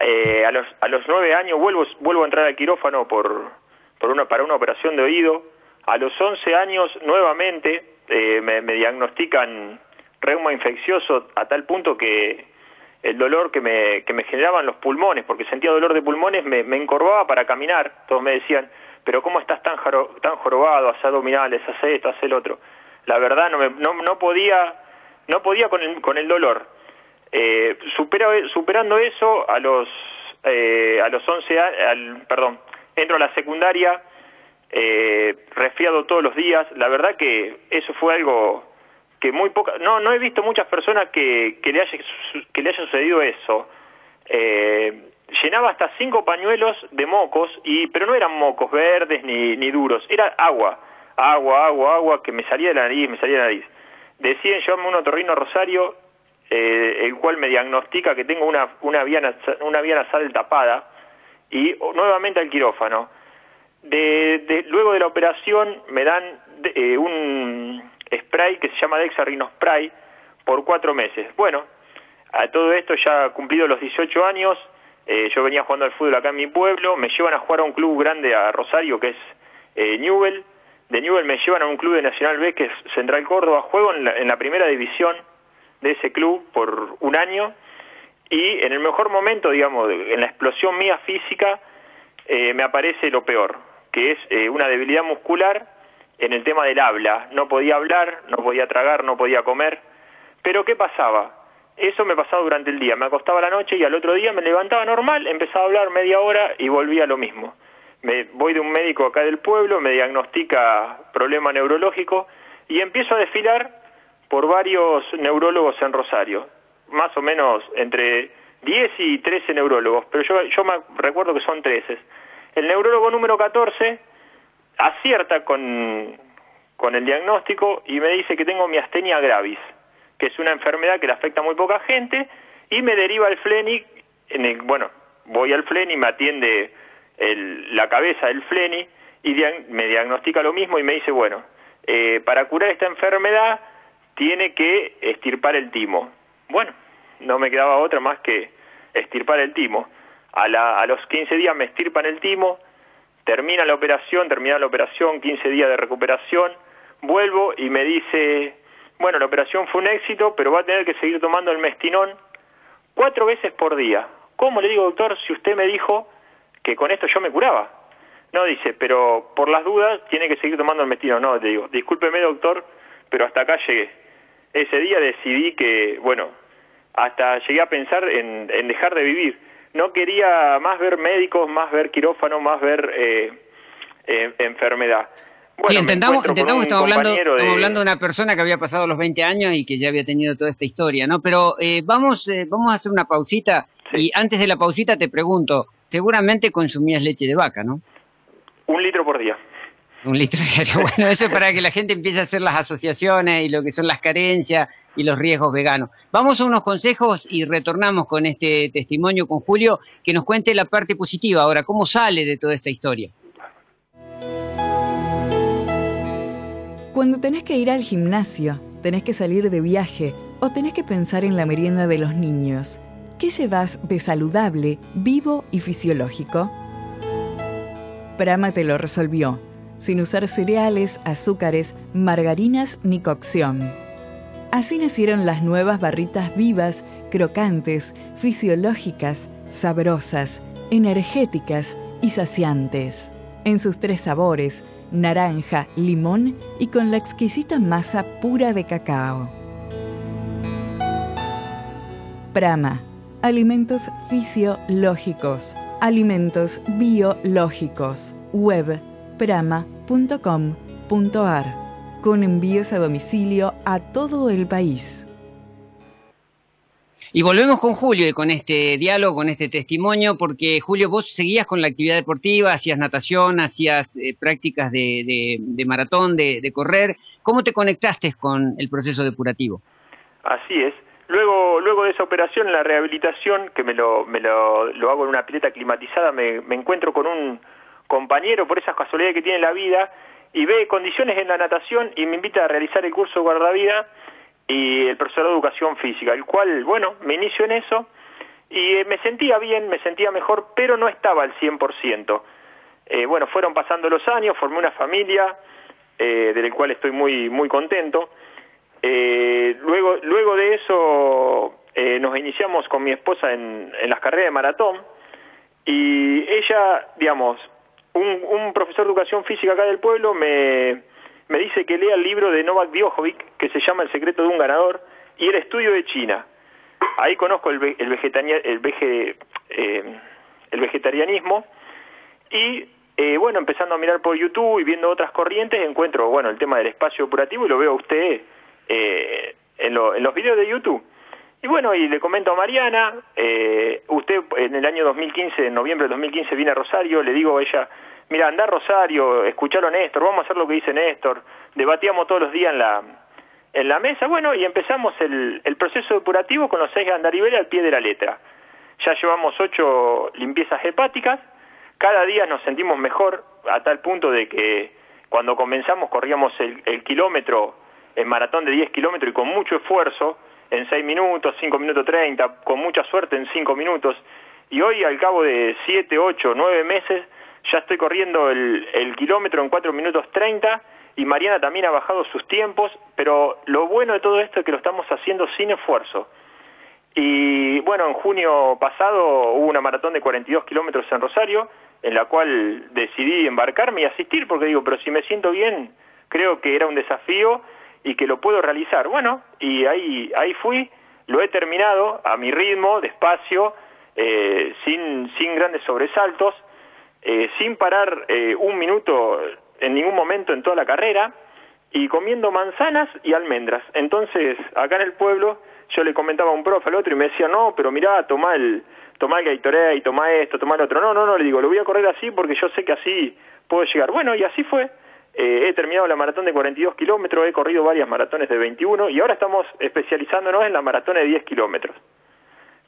Eh, a, los, a los nueve años vuelvo, vuelvo a entrar al quirófano por, por una, para una operación de oído. A los once años nuevamente eh, me, me, diagnostican reuma infeccioso a tal punto que el dolor que me, que me generaban los pulmones, porque sentía dolor de pulmones, me, me encorvaba para caminar. Todos me decían, pero ¿cómo estás tan, jaro, tan jorobado? Haz abdominales, haz esto, haz el otro. La verdad no, me, no, no podía, no podía con el, con el dolor eh, supera, superando eso, a los, eh, a los 11 al, perdón, entro a la secundaria, eh, resfriado todos los días, la verdad que eso fue algo que muy poca, no, no he visto muchas personas que, que, le, haya, que le haya sucedido eso. Eh, llenaba hasta cinco pañuelos de mocos, y, pero no eran mocos verdes ni, ni duros, era agua, agua, agua, agua, que me salía de la nariz, me salía de la nariz. Deciden llevarme un otorrino Rosario eh, el cual me diagnostica que tengo una, una, vía, nasal, una vía nasal tapada y nuevamente al quirófano. De, de, luego de la operación me dan de, eh, un spray que se llama Spray por cuatro meses. Bueno, a todo esto ya cumplido los 18 años, eh, yo venía jugando al fútbol acá en mi pueblo, me llevan a jugar a un club grande a Rosario que es eh, Newell, de Newell me llevan a un club de Nacional B que es Central Córdoba, juego en la, en la primera división, de ese club por un año y en el mejor momento, digamos, en la explosión mía física, eh, me aparece lo peor, que es eh, una debilidad muscular en el tema del habla. No podía hablar, no podía tragar, no podía comer. Pero ¿qué pasaba? Eso me pasaba durante el día. Me acostaba la noche y al otro día me levantaba normal, empezaba a hablar media hora y volvía a lo mismo. Me voy de un médico acá del pueblo, me diagnostica problema neurológico y empiezo a desfilar por varios neurólogos en Rosario, más o menos entre 10 y 13 neurólogos, pero yo, me recuerdo que son 13. El neurólogo número 14 acierta con, con el diagnóstico y me dice que tengo miastenia gravis, que es una enfermedad que le afecta a muy poca gente, y me deriva al FLENI, en el, bueno, voy al FLENI, me atiende la cabeza del FLENI y me diagnostica lo mismo y me dice, bueno, eh, para curar esta enfermedad tiene que estirpar el timo. Bueno, no me quedaba otra más que estirpar el timo. A, los 15 días me estirpan el timo, termina la operación, termina la operación, 15 días de recuperación, vuelvo y me dice, bueno, la operación fue un éxito, pero va a tener que seguir tomando el mestinón cuatro veces por día. ¿Cómo le digo, doctor, si usted me dijo que con esto yo me curaba? No, dice, pero por las dudas tiene que seguir tomando el mestinón. No, le digo, discúlpeme, doctor, pero hasta acá llegué. Ese día decidí que, bueno, hasta llegué a pensar en, dejar de vivir. No quería más ver médicos, más ver quirófano, más ver eh, eh, enfermedad sí, intentamos, intentamos estamos hablando, de... hablando de una persona que había pasado los 20 años y que ya había tenido toda esta historia, ¿no? Pero eh, vamos, eh, vamos a hacer una pausita y antes de la pausita te pregunto, seguramente consumías leche de vaca, ¿no? Un litro por día. Un litro diario. Bueno, eso es para que la gente empiece a hacer las asociaciones y lo que son las carencias y los riesgos veganos. Vamos a unos consejos y retornamos con este testimonio con Julio, que nos cuente la parte positiva ahora, cómo sale de toda esta historia. Cuando tenés que ir al gimnasio, tenés que salir de viaje o tenés que pensar en la merienda de los niños, ¿qué llevas de saludable, vivo y fisiológico? Prama te lo resolvió, sin usar cereales, azúcares, margarinas ni cocción. Así nacieron las nuevas barritas vivas, crocantes, fisiológicas, sabrosas, energéticas y saciantes. En sus tres sabores, naranja, limón y con la exquisita masa pura de cacao. Prama, alimentos fisiológicos, alimentos biológicos, web prama.com.ar, con envíos a domicilio a todo el país. Y volvemos con Julio y con este diálogo, con este testimonio, porque Julio, vos seguías con la actividad deportiva, hacías natación, hacías eh, prácticas de, maratón, de, correr. ¿Cómo te conectaste con el proceso depurativo? Así es. Luego, luego de esa operación, la rehabilitación, que me lo, me lo, hago en una pileta climatizada, me, me encuentro con un compañero por esas casualidades que tiene la vida y ve condiciones en la natación y me invita a realizar el curso de guardavida y el profesor de educación física, el cual, bueno, me inicio en eso y eh, me sentía bien, me sentía mejor, pero no estaba al 100%. Eh, bueno, fueron pasando los años, formé una familia eh, de la cual estoy muy, muy contento. Eh, luego, luego de eso nos iniciamos con mi esposa en, las carreras de maratón y ella, digamos, un, profesor de educación física acá del pueblo me, me dice que lea el libro de Novak Djokovic que se llama El secreto de un ganador y el estudio de China. Ahí conozco el, el, eh, el, vegetarianismo y eh, bueno, empezando a mirar por YouTube y viendo otras corrientes, encuentro bueno el tema del espacio operativo y lo veo a usted eh, en, en, los videos de YouTube. Y bueno, y le comento a Mariana, usted en el año 2015, en noviembre de 2015 viene a Rosario, le digo a ella, mira, anda Rosario, escucharon Néstor, vamos a hacer lo que dice Néstor, debatíamos todos los días en la, en la mesa, bueno, y empezamos el, el proceso depurativo con los seis andariveles al pie de la letra. Ya llevamos ocho limpiezas hepáticas, cada día nos sentimos mejor a tal punto de que cuando comenzamos corríamos el, el kilómetro, el maratón de 10 kilómetros y con mucho esfuerzo, en 6 minutos, 5 minutos 30, con mucha suerte en 5 minutos, y hoy al cabo de 7, 8, 9 meses, ya estoy corriendo el, kilómetro en 4 minutos 30 y Mariana también ha bajado sus tiempos, pero lo bueno de todo esto es que lo estamos haciendo sin esfuerzo. Y bueno, en junio pasado hubo una maratón de 42 kilómetros en Rosario, en la cual decidí embarcarme y asistir, porque digo, pero si me siento bien, creo que era un desafío y que lo puedo realizar. Bueno, y ahí, ahí fui, lo he terminado a mi ritmo, despacio, eh, sin, sin grandes sobresaltos, eh, sin parar eh, un minuto en ningún momento en toda la carrera y comiendo manzanas y almendras. Entonces, acá en el pueblo, yo le comentaba a un profe al otro y me decía, no, pero mirá, toma el, toma el Gatorade, toma esto, toma el otro. No, no, no, le digo, lo voy a correr así porque yo sé que así puedo llegar. Bueno, y así fue. Eh, he terminado la maratón de 42 kilómetros, he corrido varias maratones de 21 y ahora estamos especializándonos en la maratón de 10 kilómetros.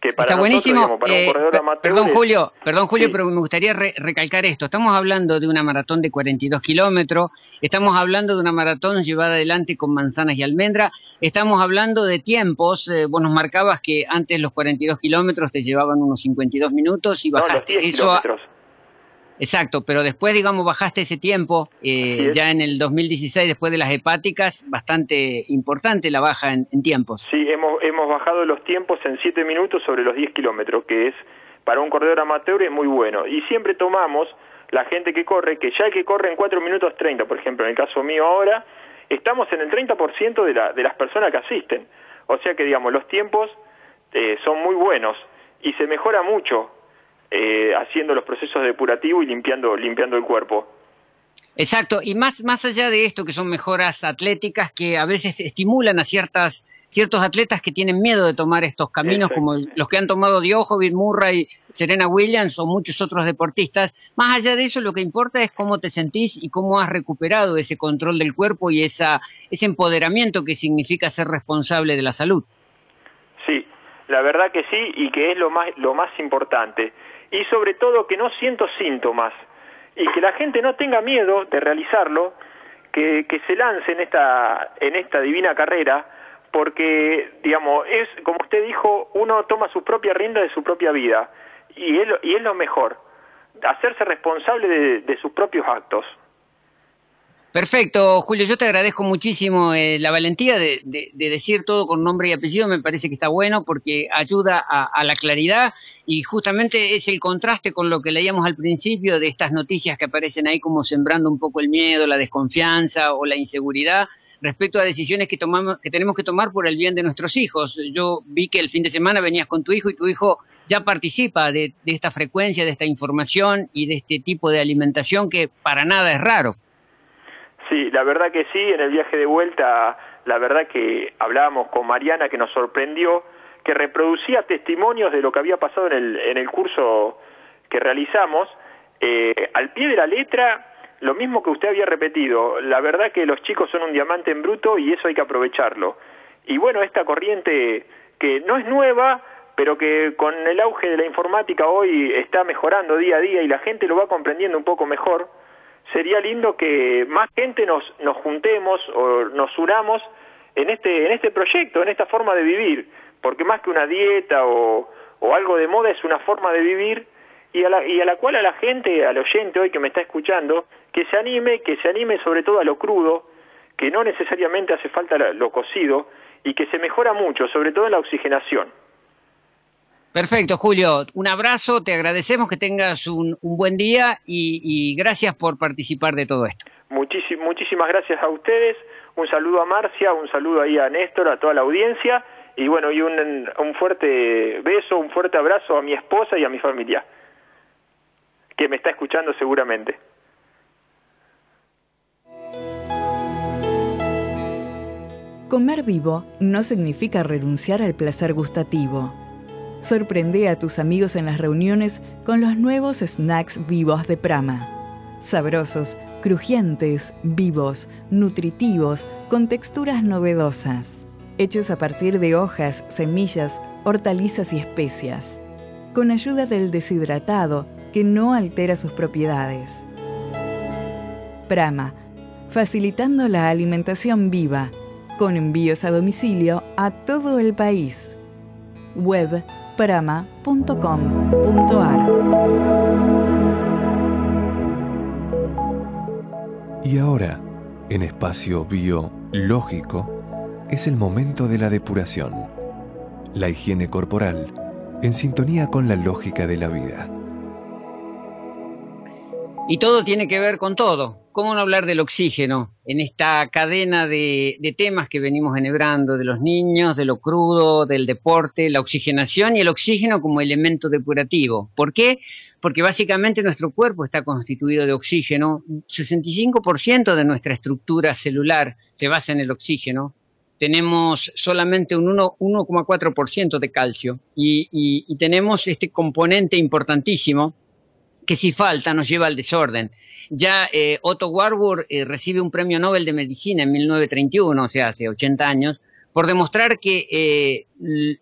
Está buenísimo. Eh, perdón, Julio, perdón, Julio, pero me gustaría recalcar esto. Estamos hablando de una maratón de 42 kilómetros, estamos hablando de una maratón llevada adelante con manzanas y almendra, estamos hablando de tiempos. Eh, vos nos marcabas que antes los 42 kilómetros te llevaban unos 52 minutos y bajaste eso. A, Exacto, pero después, digamos, bajaste ese tiempo, eh, ya en el 2016, después de las hepáticas, bastante importante la baja en, tiempos. Sí, hemos, hemos bajado los tiempos en 7 minutos sobre los 10 kilómetros, que es para un corredor amateur es muy bueno. Y siempre tomamos la gente que corre, que ya que corre en 4 minutos 30, por ejemplo, en el caso mío ahora, estamos en el 30% de, la, de las personas que asisten. O sea que, digamos, los tiempos eh, son muy buenos y se mejora mucho eh, haciendo los procesos depurativos y limpiando, limpiando el cuerpo. Exacto, y más, más allá de esto, que son mejoras atléticas que a veces estimulan a ciertas, ciertos atletas que tienen miedo de tomar estos caminos, como los que han tomado Djokovic, Murray, Serena Williams o muchos otros deportistas. Más allá de eso, lo que importa es cómo te sentís y cómo has recuperado ese control del cuerpo y esa, ese empoderamiento que significa ser responsable de la salud. Sí, la verdad que sí, y que es lo más, lo más importante y sobre todo que no siento síntomas y que la gente no tenga miedo de realizarlo, que, se lance en esta, en esta divina carrera, porque, digamos, es, como usted dijo, uno toma su propia rienda de su propia vida y es, y es lo mejor, hacerse responsable de sus propios actos. Perfecto, Julio, yo te agradezco muchísimo eh, la valentía de, decir todo con nombre y apellido, me parece que está bueno porque ayuda a, la claridad y justamente es el contraste con lo que leíamos al principio de estas noticias que aparecen ahí como sembrando un poco el miedo, la desconfianza o la inseguridad respecto a decisiones que, tomamos, que tenemos que tomar por el bien de nuestros hijos. Yo vi que el fin de semana venías con tu hijo y tu hijo ya participa de esta frecuencia, de esta información y de este tipo de alimentación que para nada es raro. Sí, la verdad que sí, en el viaje de vuelta, la verdad que hablábamos con Mariana que nos sorprendió, que reproducía testimonios de lo que había pasado en el, en el curso que realizamos, eh, al pie de la letra, lo mismo que usted había repetido, la verdad que los chicos son un diamante en bruto y eso hay que aprovecharlo. Y bueno, esta corriente que no es nueva, pero que con el auge de la informática hoy está mejorando día a día y la gente lo va comprendiendo un poco mejor, sería lindo que más gente nos, nos juntemos o nos unamos en este, en este proyecto, en esta forma de vivir, porque más que una dieta o, algo de moda es una forma de vivir y a, la, y a la cual a la gente, al oyente hoy que me está escuchando, que se anime, que se anime sobre todo a lo crudo, que no necesariamente hace falta lo cocido y que se mejora mucho, sobre todo en la oxigenación. Perfecto, Julio. Un abrazo, te agradecemos que tengas un, buen día y, gracias por participar de todo esto. muchísimas gracias a ustedes, un saludo a Marcia, un saludo ahí a Néstor, a toda la audiencia y bueno, y un, un fuerte beso, un fuerte abrazo a mi esposa y a mi familia, que me está escuchando seguramente. Comer vivo no significa renunciar al placer gustativo Sorprende a tus amigos en las reuniones con los nuevos snacks vivos de Prama. Sabrosos, crujientes, vivos, nutritivos, con texturas novedosas. Hechos a partir de hojas, semillas, hortalizas y especias. Con ayuda del deshidratado que no altera sus propiedades. Prama, facilitando la alimentación viva, con envíos a domicilio a todo el país. Web prama.com.ar. Y ahora, en espacio biológico, es el momento de la depuración, la higiene corporal, en sintonía con la lógica de la vida. Y todo tiene que ver con todo. ¿Cómo no hablar del oxígeno en esta cadena de, temas que venimos enhebrando, de los niños, de lo crudo, del deporte, la oxigenación y el oxígeno como elemento depurativo? ¿Por qué? Porque básicamente nuestro cuerpo está constituido de oxígeno, 65% de nuestra estructura celular se basa en el oxígeno, tenemos solamente un 1,4% de calcio y tenemos este componente importantísimo que si falta nos lleva al desorden. Ya eh, Otto Warburg eh, recibe un premio Nobel de Medicina en 1931, o sea, hace 80 años, por demostrar que eh,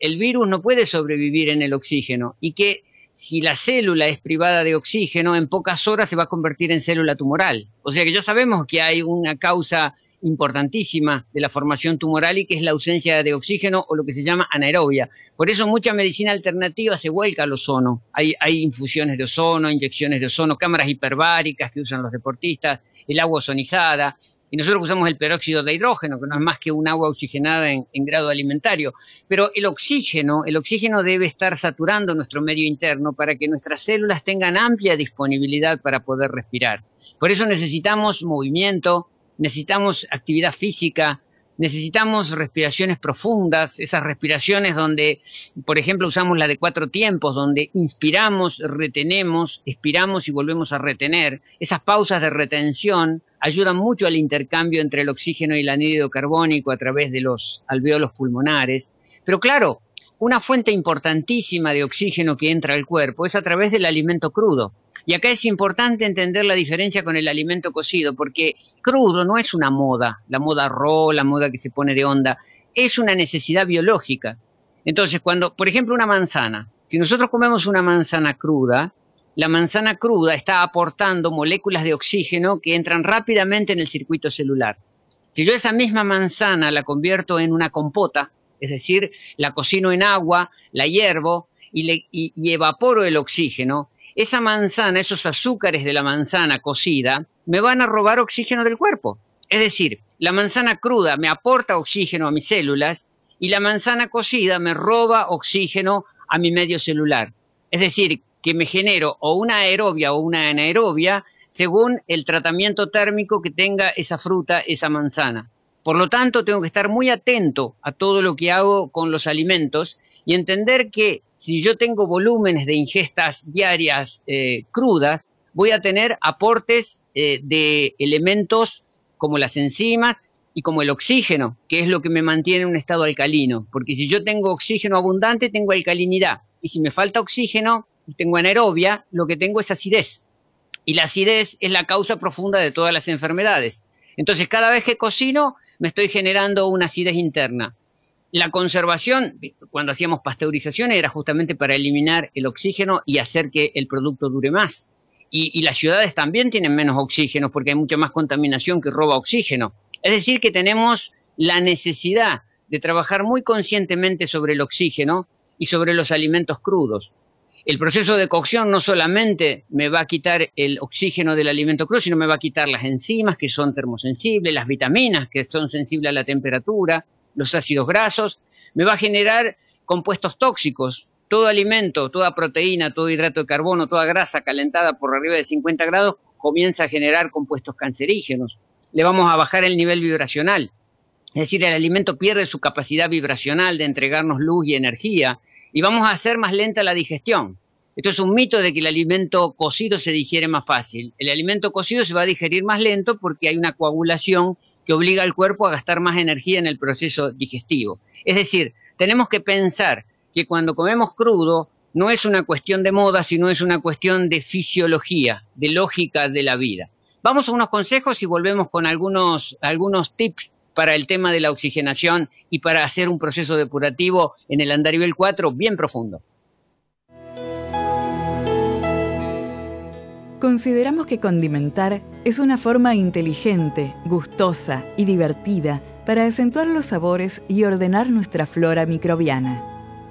el virus no puede sobrevivir en el oxígeno y que si la célula es privada de oxígeno, en pocas horas se va a convertir en célula tumoral. O sea que ya sabemos que hay una causa importantísima de la formación tumoral y que es la ausencia de oxígeno o lo que se llama anaerobia. Por eso mucha medicina alternativa se vuelca al ozono. Hay, hay infusiones de ozono, inyecciones de ozono, cámaras hiperbáricas que usan los deportistas, el agua ozonizada. Y nosotros usamos el peróxido de hidrógeno, que no es más que un agua oxigenada en, en, grado alimentario. Pero el oxígeno, el oxígeno debe estar saturando nuestro medio interno para que nuestras células tengan amplia disponibilidad para poder respirar. Por eso necesitamos movimiento, necesitamos actividad física, necesitamos respiraciones profundas, esas respiraciones donde, por ejemplo, usamos la de cuatro tiempos, donde inspiramos, retenemos, expiramos y volvemos a retener. Esas pausas de retención ayudan mucho al intercambio entre el oxígeno y el anhídrido carbónico a través de los alveolos pulmonares. Pero claro, una fuente importantísima de oxígeno que entra al cuerpo es a través del alimento crudo. Y acá es importante entender la diferencia con el alimento cocido, porque crudo no es una moda, la moda raw, la moda que se pone de onda, es una necesidad biológica. Entonces, cuando, por ejemplo, una manzana, si nosotros comemos una manzana cruda, la manzana cruda está aportando moléculas de oxígeno que entran rápidamente en el circuito celular. Si yo esa misma manzana la convierto en una compota, es decir, la cocino en agua, la hiervo y, le, y, y evaporo el oxígeno, esa manzana, esos azúcares de la manzana cocida, me van a robar oxígeno del cuerpo. Es decir, la manzana cruda me aporta oxígeno a mis células y la manzana cocida me roba oxígeno a mi medio celular. Es decir, que me genero o una aerobia o una anaerobia según el tratamiento térmico que tenga esa fruta, esa manzana. Por lo tanto, tengo que estar muy atento a todo lo que hago con los alimentos y entender que si yo tengo volúmenes de ingestas diarias eh, crudas, voy a tener aportes eh, de elementos como las enzimas y como el oxígeno, que es lo que me mantiene en un estado alcalino. Porque si yo tengo oxígeno abundante, tengo alcalinidad. Y si me falta oxígeno tengo anaerobia, lo que tengo es acidez. Y la acidez es la causa profunda de todas las enfermedades. Entonces, cada vez que cocino, me estoy generando una acidez interna. La conservación, cuando hacíamos pasteurización, era justamente para eliminar el oxígeno y hacer que el producto dure más. Y, y, las ciudades también tienen menos oxígeno porque hay mucha más contaminación que roba oxígeno. Es decir, que tenemos la necesidad de trabajar muy conscientemente sobre el oxígeno y sobre los alimentos crudos. El proceso de cocción no solamente me va a quitar el oxígeno del alimento crudo, sino me va a quitar las enzimas que son termosensibles, las vitaminas que son sensibles a la temperatura, los ácidos grasos, me va a generar compuestos tóxicos. Todo alimento, toda proteína, todo hidrato de carbono, toda grasa calentada por arriba de 50 grados comienza a generar compuestos cancerígenos. Le vamos a bajar el nivel vibracional. Es decir, el alimento pierde su capacidad vibracional de entregarnos luz y energía y vamos a hacer más lenta la digestión. Esto es un mito de que el alimento cocido se digiere más fácil. El alimento cocido se va a digerir más lento porque hay una coagulación que obliga al cuerpo a gastar más energía en el proceso digestivo. Es decir, tenemos que pensar que cuando comemos crudo no es una cuestión de moda, sino es una cuestión de fisiología, de lógica de la vida. Vamos a unos consejos y volvemos con algunos, algunos tips para el tema de la oxigenación y para hacer un proceso depurativo en el andarivel 4 bien profundo. Consideramos que condimentar es una forma inteligente, gustosa y divertida para acentuar los sabores y ordenar nuestra flora microbiana.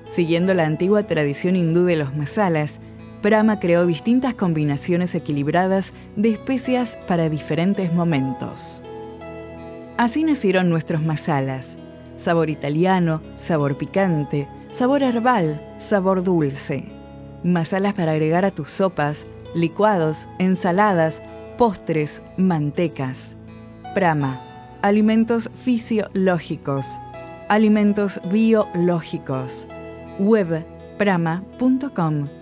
Siguiendo la antigua tradición hindú de los masalas, Brahma creó distintas combinaciones equilibradas de especias para diferentes momentos. Así nacieron nuestros masalas, sabor italiano, sabor picante, sabor herbal, sabor dulce. Masalas para agregar a tus sopas, licuados, ensaladas, postres, mantecas. Prama, alimentos fisiológicos, alimentos biológicos. Web prama.com.ar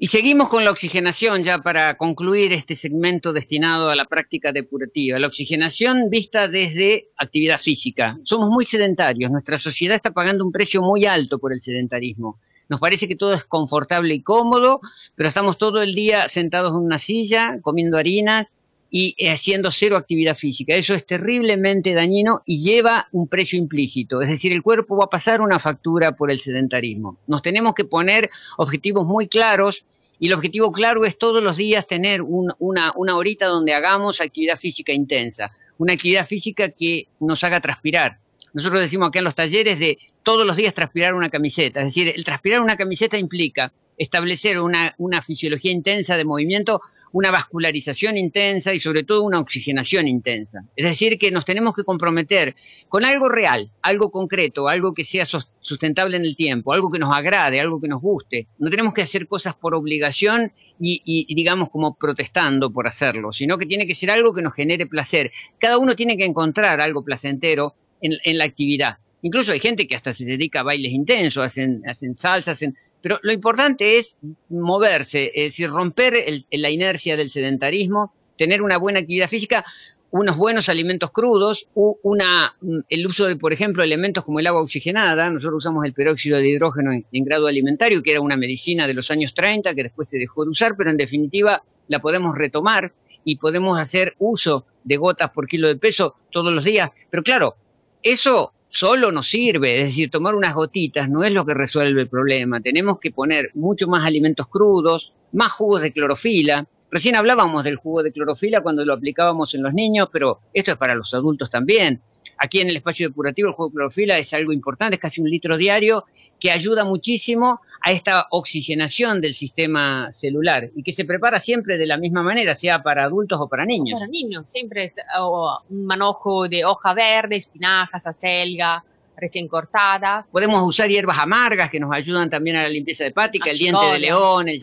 y seguimos con la oxigenación ya para concluir este segmento destinado a la práctica depurativa. La oxigenación vista desde actividad física. Somos muy sedentarios, nuestra sociedad está pagando un precio muy alto por el sedentarismo. Nos parece que todo es confortable y cómodo, pero estamos todo el día sentados en una silla, comiendo harinas y eh, haciendo cero actividad física. Eso es terriblemente dañino y lleva un precio implícito. Es decir, el cuerpo va a pasar una factura por el sedentarismo. Nos tenemos que poner objetivos muy claros y el objetivo claro es todos los días tener una, una horita donde hagamos actividad física intensa. Una actividad física que nos haga transpirar. Nosotros decimos acá en los talleres de todos los días transpirar una camiseta. Es decir, el transpirar una camiseta implica establecer una, una fisiología intensa de movimiento, una vascularización intensa y sobre todo una oxigenación intensa. Es decir, que nos tenemos que comprometer con algo real, algo concreto, algo que sea sustentable en el tiempo, algo que nos agrade, algo que nos guste. No tenemos que hacer cosas por obligación y, y, digamos como protestando por hacerlo, sino que tiene que ser algo que nos genere placer. Cada uno tiene que encontrar algo placentero en, en la actividad. Incluso hay gente que hasta se dedica a bailes intensos, hacen, hacen salsas, hacen... pero lo importante es moverse, es decir, romper el, la inercia del sedentarismo, tener una buena actividad física, unos buenos alimentos crudos, una, el uso de, por ejemplo, elementos como el agua oxigenada. Nosotros usamos el peróxido de hidrógeno en, en, grado alimentario, que era una medicina de los años 30, que después se dejó de usar, pero en definitiva la podemos retomar y podemos hacer uso de gotas por kilo de peso todos los días. Pero claro, eso solo nos sirve, es decir, tomar unas gotitas no es lo que resuelve el problema. Tenemos que poner mucho más alimentos crudos, más jugos de clorofila. Recién hablábamos del jugo de clorofila cuando lo aplicábamos en los niños, pero esto es para los adultos también. Aquí en el espacio depurativo el jugo de clorofila es algo importante, es casi un litro diario, que ayuda muchísimo a esta oxigenación del sistema celular y que se prepara siempre de la misma manera, sea para adultos o para niños. Para niños, siempre es oh, un manojo de hoja verde, espinajas, acelga, recién cortadas. Podemos usar hierbas amargas que nos ayudan también a la limpieza hepática, el diente de león, el.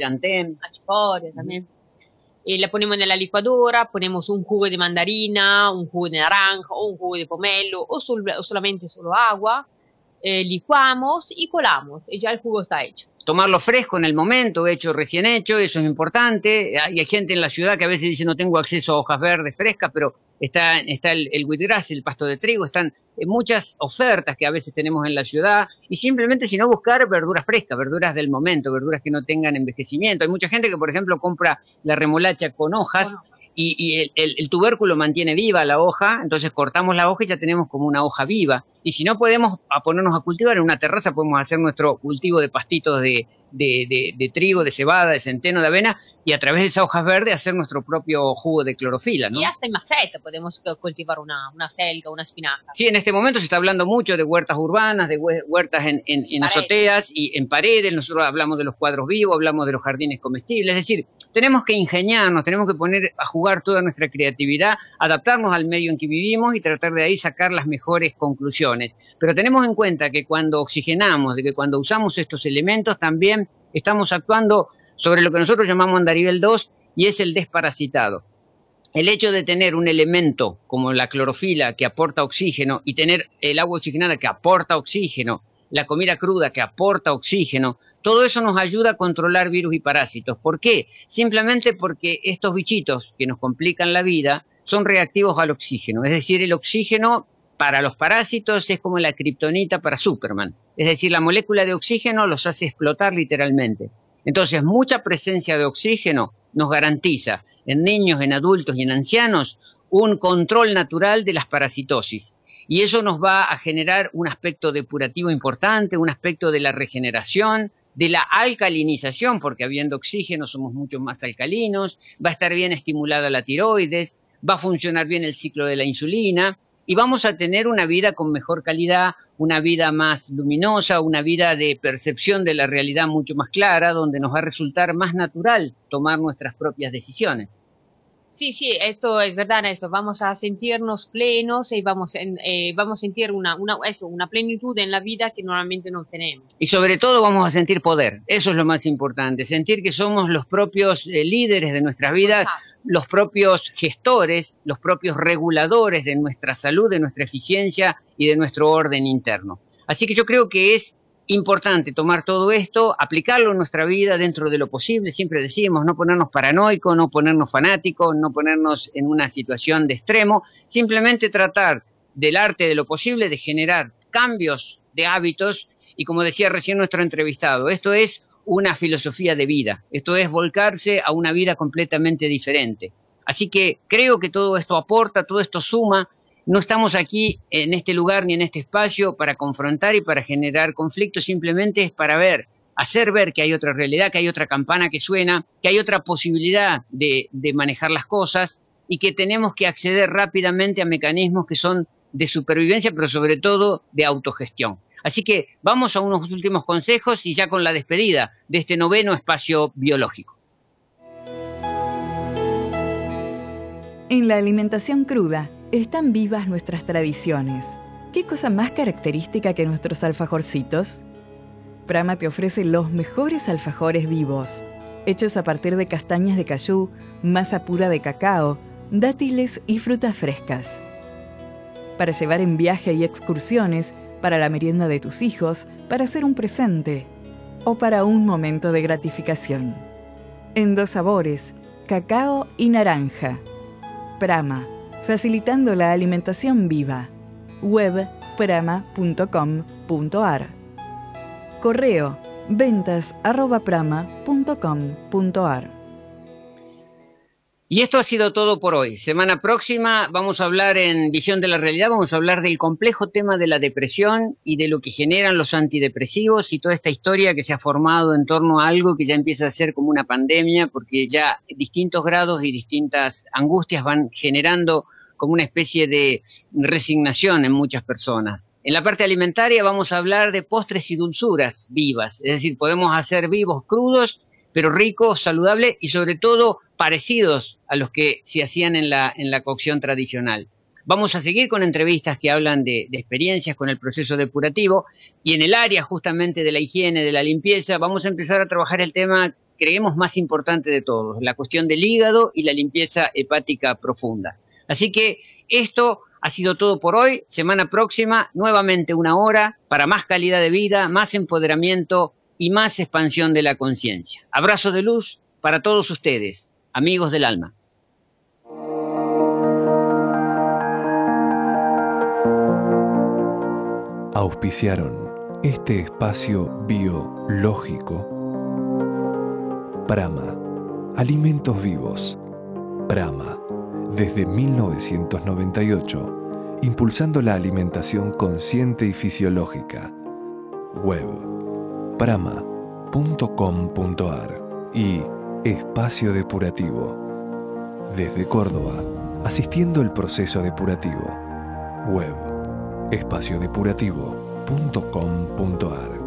Achiporia también. Y la ponemos en la licuadora, ponemos un jugo de mandarina, un jugo de naranja, o un jugo de pomelo, o, sol, o solamente solo agua eh, licuamos y colamos y ya el jugo está hecho. Tomarlo fresco en el momento, hecho recién hecho, eso es importante. Hay, hay gente en la ciudad que a veces dice no tengo acceso a hojas verdes frescas, pero está, está el, el wheatgrass, el pasto de trigo, están muchas ofertas que a veces tenemos en la ciudad y simplemente si no buscar verduras frescas, verduras del momento, verduras que no tengan envejecimiento. Hay mucha gente que por ejemplo compra la remolacha con hojas bueno. y, y el, el, el, tubérculo mantiene viva la hoja, entonces cortamos la hoja y ya tenemos como una hoja viva. Y si no podemos a ponernos a cultivar en una terraza, podemos hacer nuestro cultivo de pastitos de, de, de, de, trigo, de cebada, de centeno, de avena, y a través de esas hojas verdes hacer nuestro propio jugo de clorofila, ¿no? Y hasta en maceta podemos cultivar una, una selga, una espinaca. Sí, en este momento se está hablando mucho de huertas urbanas, de huertas en, en, en azoteas y en paredes, nosotros hablamos de los cuadros vivos, hablamos de los jardines comestibles, es decir, tenemos que ingeniarnos, tenemos que poner a jugar toda nuestra creatividad, adaptarnos al medio en que vivimos y tratar de ahí sacar las mejores conclusiones. Pero tenemos en cuenta que cuando oxigenamos, de que cuando usamos estos elementos también estamos actuando sobre lo que nosotros llamamos andarivel 2 y es el desparasitado. El hecho de tener un elemento como la clorofila que aporta oxígeno y tener el agua oxigenada que aporta oxígeno, la comida cruda que aporta oxígeno, todo eso nos ayuda a controlar virus y parásitos. ¿Por qué? Simplemente porque estos bichitos que nos complican la vida son reactivos al oxígeno. Es decir, el oxígeno para los parásitos es como la kriptonita para Superman. Es decir, la molécula de oxígeno los hace explotar literalmente. Entonces, mucha presencia de oxígeno nos garantiza en niños, en adultos y en ancianos un control natural de las parasitosis. Y eso nos va a generar un aspecto depurativo importante, un aspecto de la regeneración, de la alcalinización, porque habiendo oxígeno somos mucho más alcalinos, va a estar bien estimulada la tiroides, va a funcionar bien el ciclo de la insulina, y vamos a tener una vida con mejor calidad, una vida más luminosa, una vida de percepción de la realidad mucho más clara, donde nos va a resultar más natural tomar nuestras propias decisiones. Sí, sí, esto es verdad, eso. Vamos a sentirnos plenos y vamos, en, eh, vamos a sentir una, una, eso, una plenitud en la vida que normalmente no tenemos. Y sobre todo vamos a sentir poder. Eso es lo más importante. Sentir que somos los propios eh, líderes de nuestras vidas. Exacto los propios gestores, los propios reguladores de nuestra salud, de nuestra eficiencia y de nuestro orden interno. Así que yo creo que es importante tomar todo esto, aplicarlo en nuestra vida dentro de lo posible, siempre decimos, no ponernos paranoicos, no ponernos fanáticos, no ponernos en una situación de extremo, simplemente tratar del arte de lo posible de generar cambios de hábitos. Y como decía recién nuestro entrevistado, esto es una filosofía de vida, esto es volcarse a una vida completamente diferente. Así que creo que todo esto aporta, todo esto suma. No estamos aquí en este lugar ni en este espacio para confrontar y para generar conflictos, simplemente es para ver, hacer ver que hay otra realidad, que hay otra campana que suena, que hay otra posibilidad de, de manejar las cosas y que tenemos que acceder rápidamente a mecanismos que son de supervivencia, pero sobre todo de autogestión. Así que vamos a unos últimos consejos y ya con la despedida de este noveno espacio biológico. En la alimentación cruda están vivas nuestras tradiciones. ¿Qué cosa más característica que nuestros alfajorcitos? Prama te ofrece los mejores alfajores vivos, hechos a partir de castañas de cayú, masa pura de cacao, dátiles y frutas frescas. Para llevar en viaje y excursiones, para la merienda de tus hijos, para hacer un presente o para un momento de gratificación. En dos sabores, cacao y naranja. Prama, facilitando la alimentación viva. Web prama.com.ar. Correo ventas y esto ha sido todo por hoy. Semana próxima vamos a hablar en Visión de la Realidad, vamos a hablar del complejo tema de la depresión y de lo que generan los antidepresivos y toda esta historia que se ha formado en torno a algo que ya empieza a ser como una pandemia porque ya distintos grados y distintas angustias van generando como una especie de resignación en muchas personas. En la parte alimentaria vamos a hablar de postres y dulzuras vivas, es decir, podemos hacer vivos crudos, pero ricos, saludables y sobre todo parecidos a los que se hacían en la, en la cocción tradicional. Vamos a seguir con entrevistas que hablan de, de, experiencias con el proceso depurativo y en el área justamente de la higiene, de la limpieza, vamos a empezar a trabajar el tema, creemos, más importante de todos, la cuestión del hígado y la limpieza hepática profunda. Así que esto ha sido todo por hoy. Semana próxima, nuevamente una hora para más calidad de vida, más empoderamiento y más expansión de la conciencia. Abrazo de luz para todos ustedes amigos del alma. Auspiciaron este espacio biológico. Prama, alimentos vivos. Prama, desde 1998, impulsando la alimentación consciente y fisiológica. Web, prama.com.ar y Espacio Depurativo. Desde Córdoba, asistiendo el proceso depurativo. Web espaciodepurativo.com.ar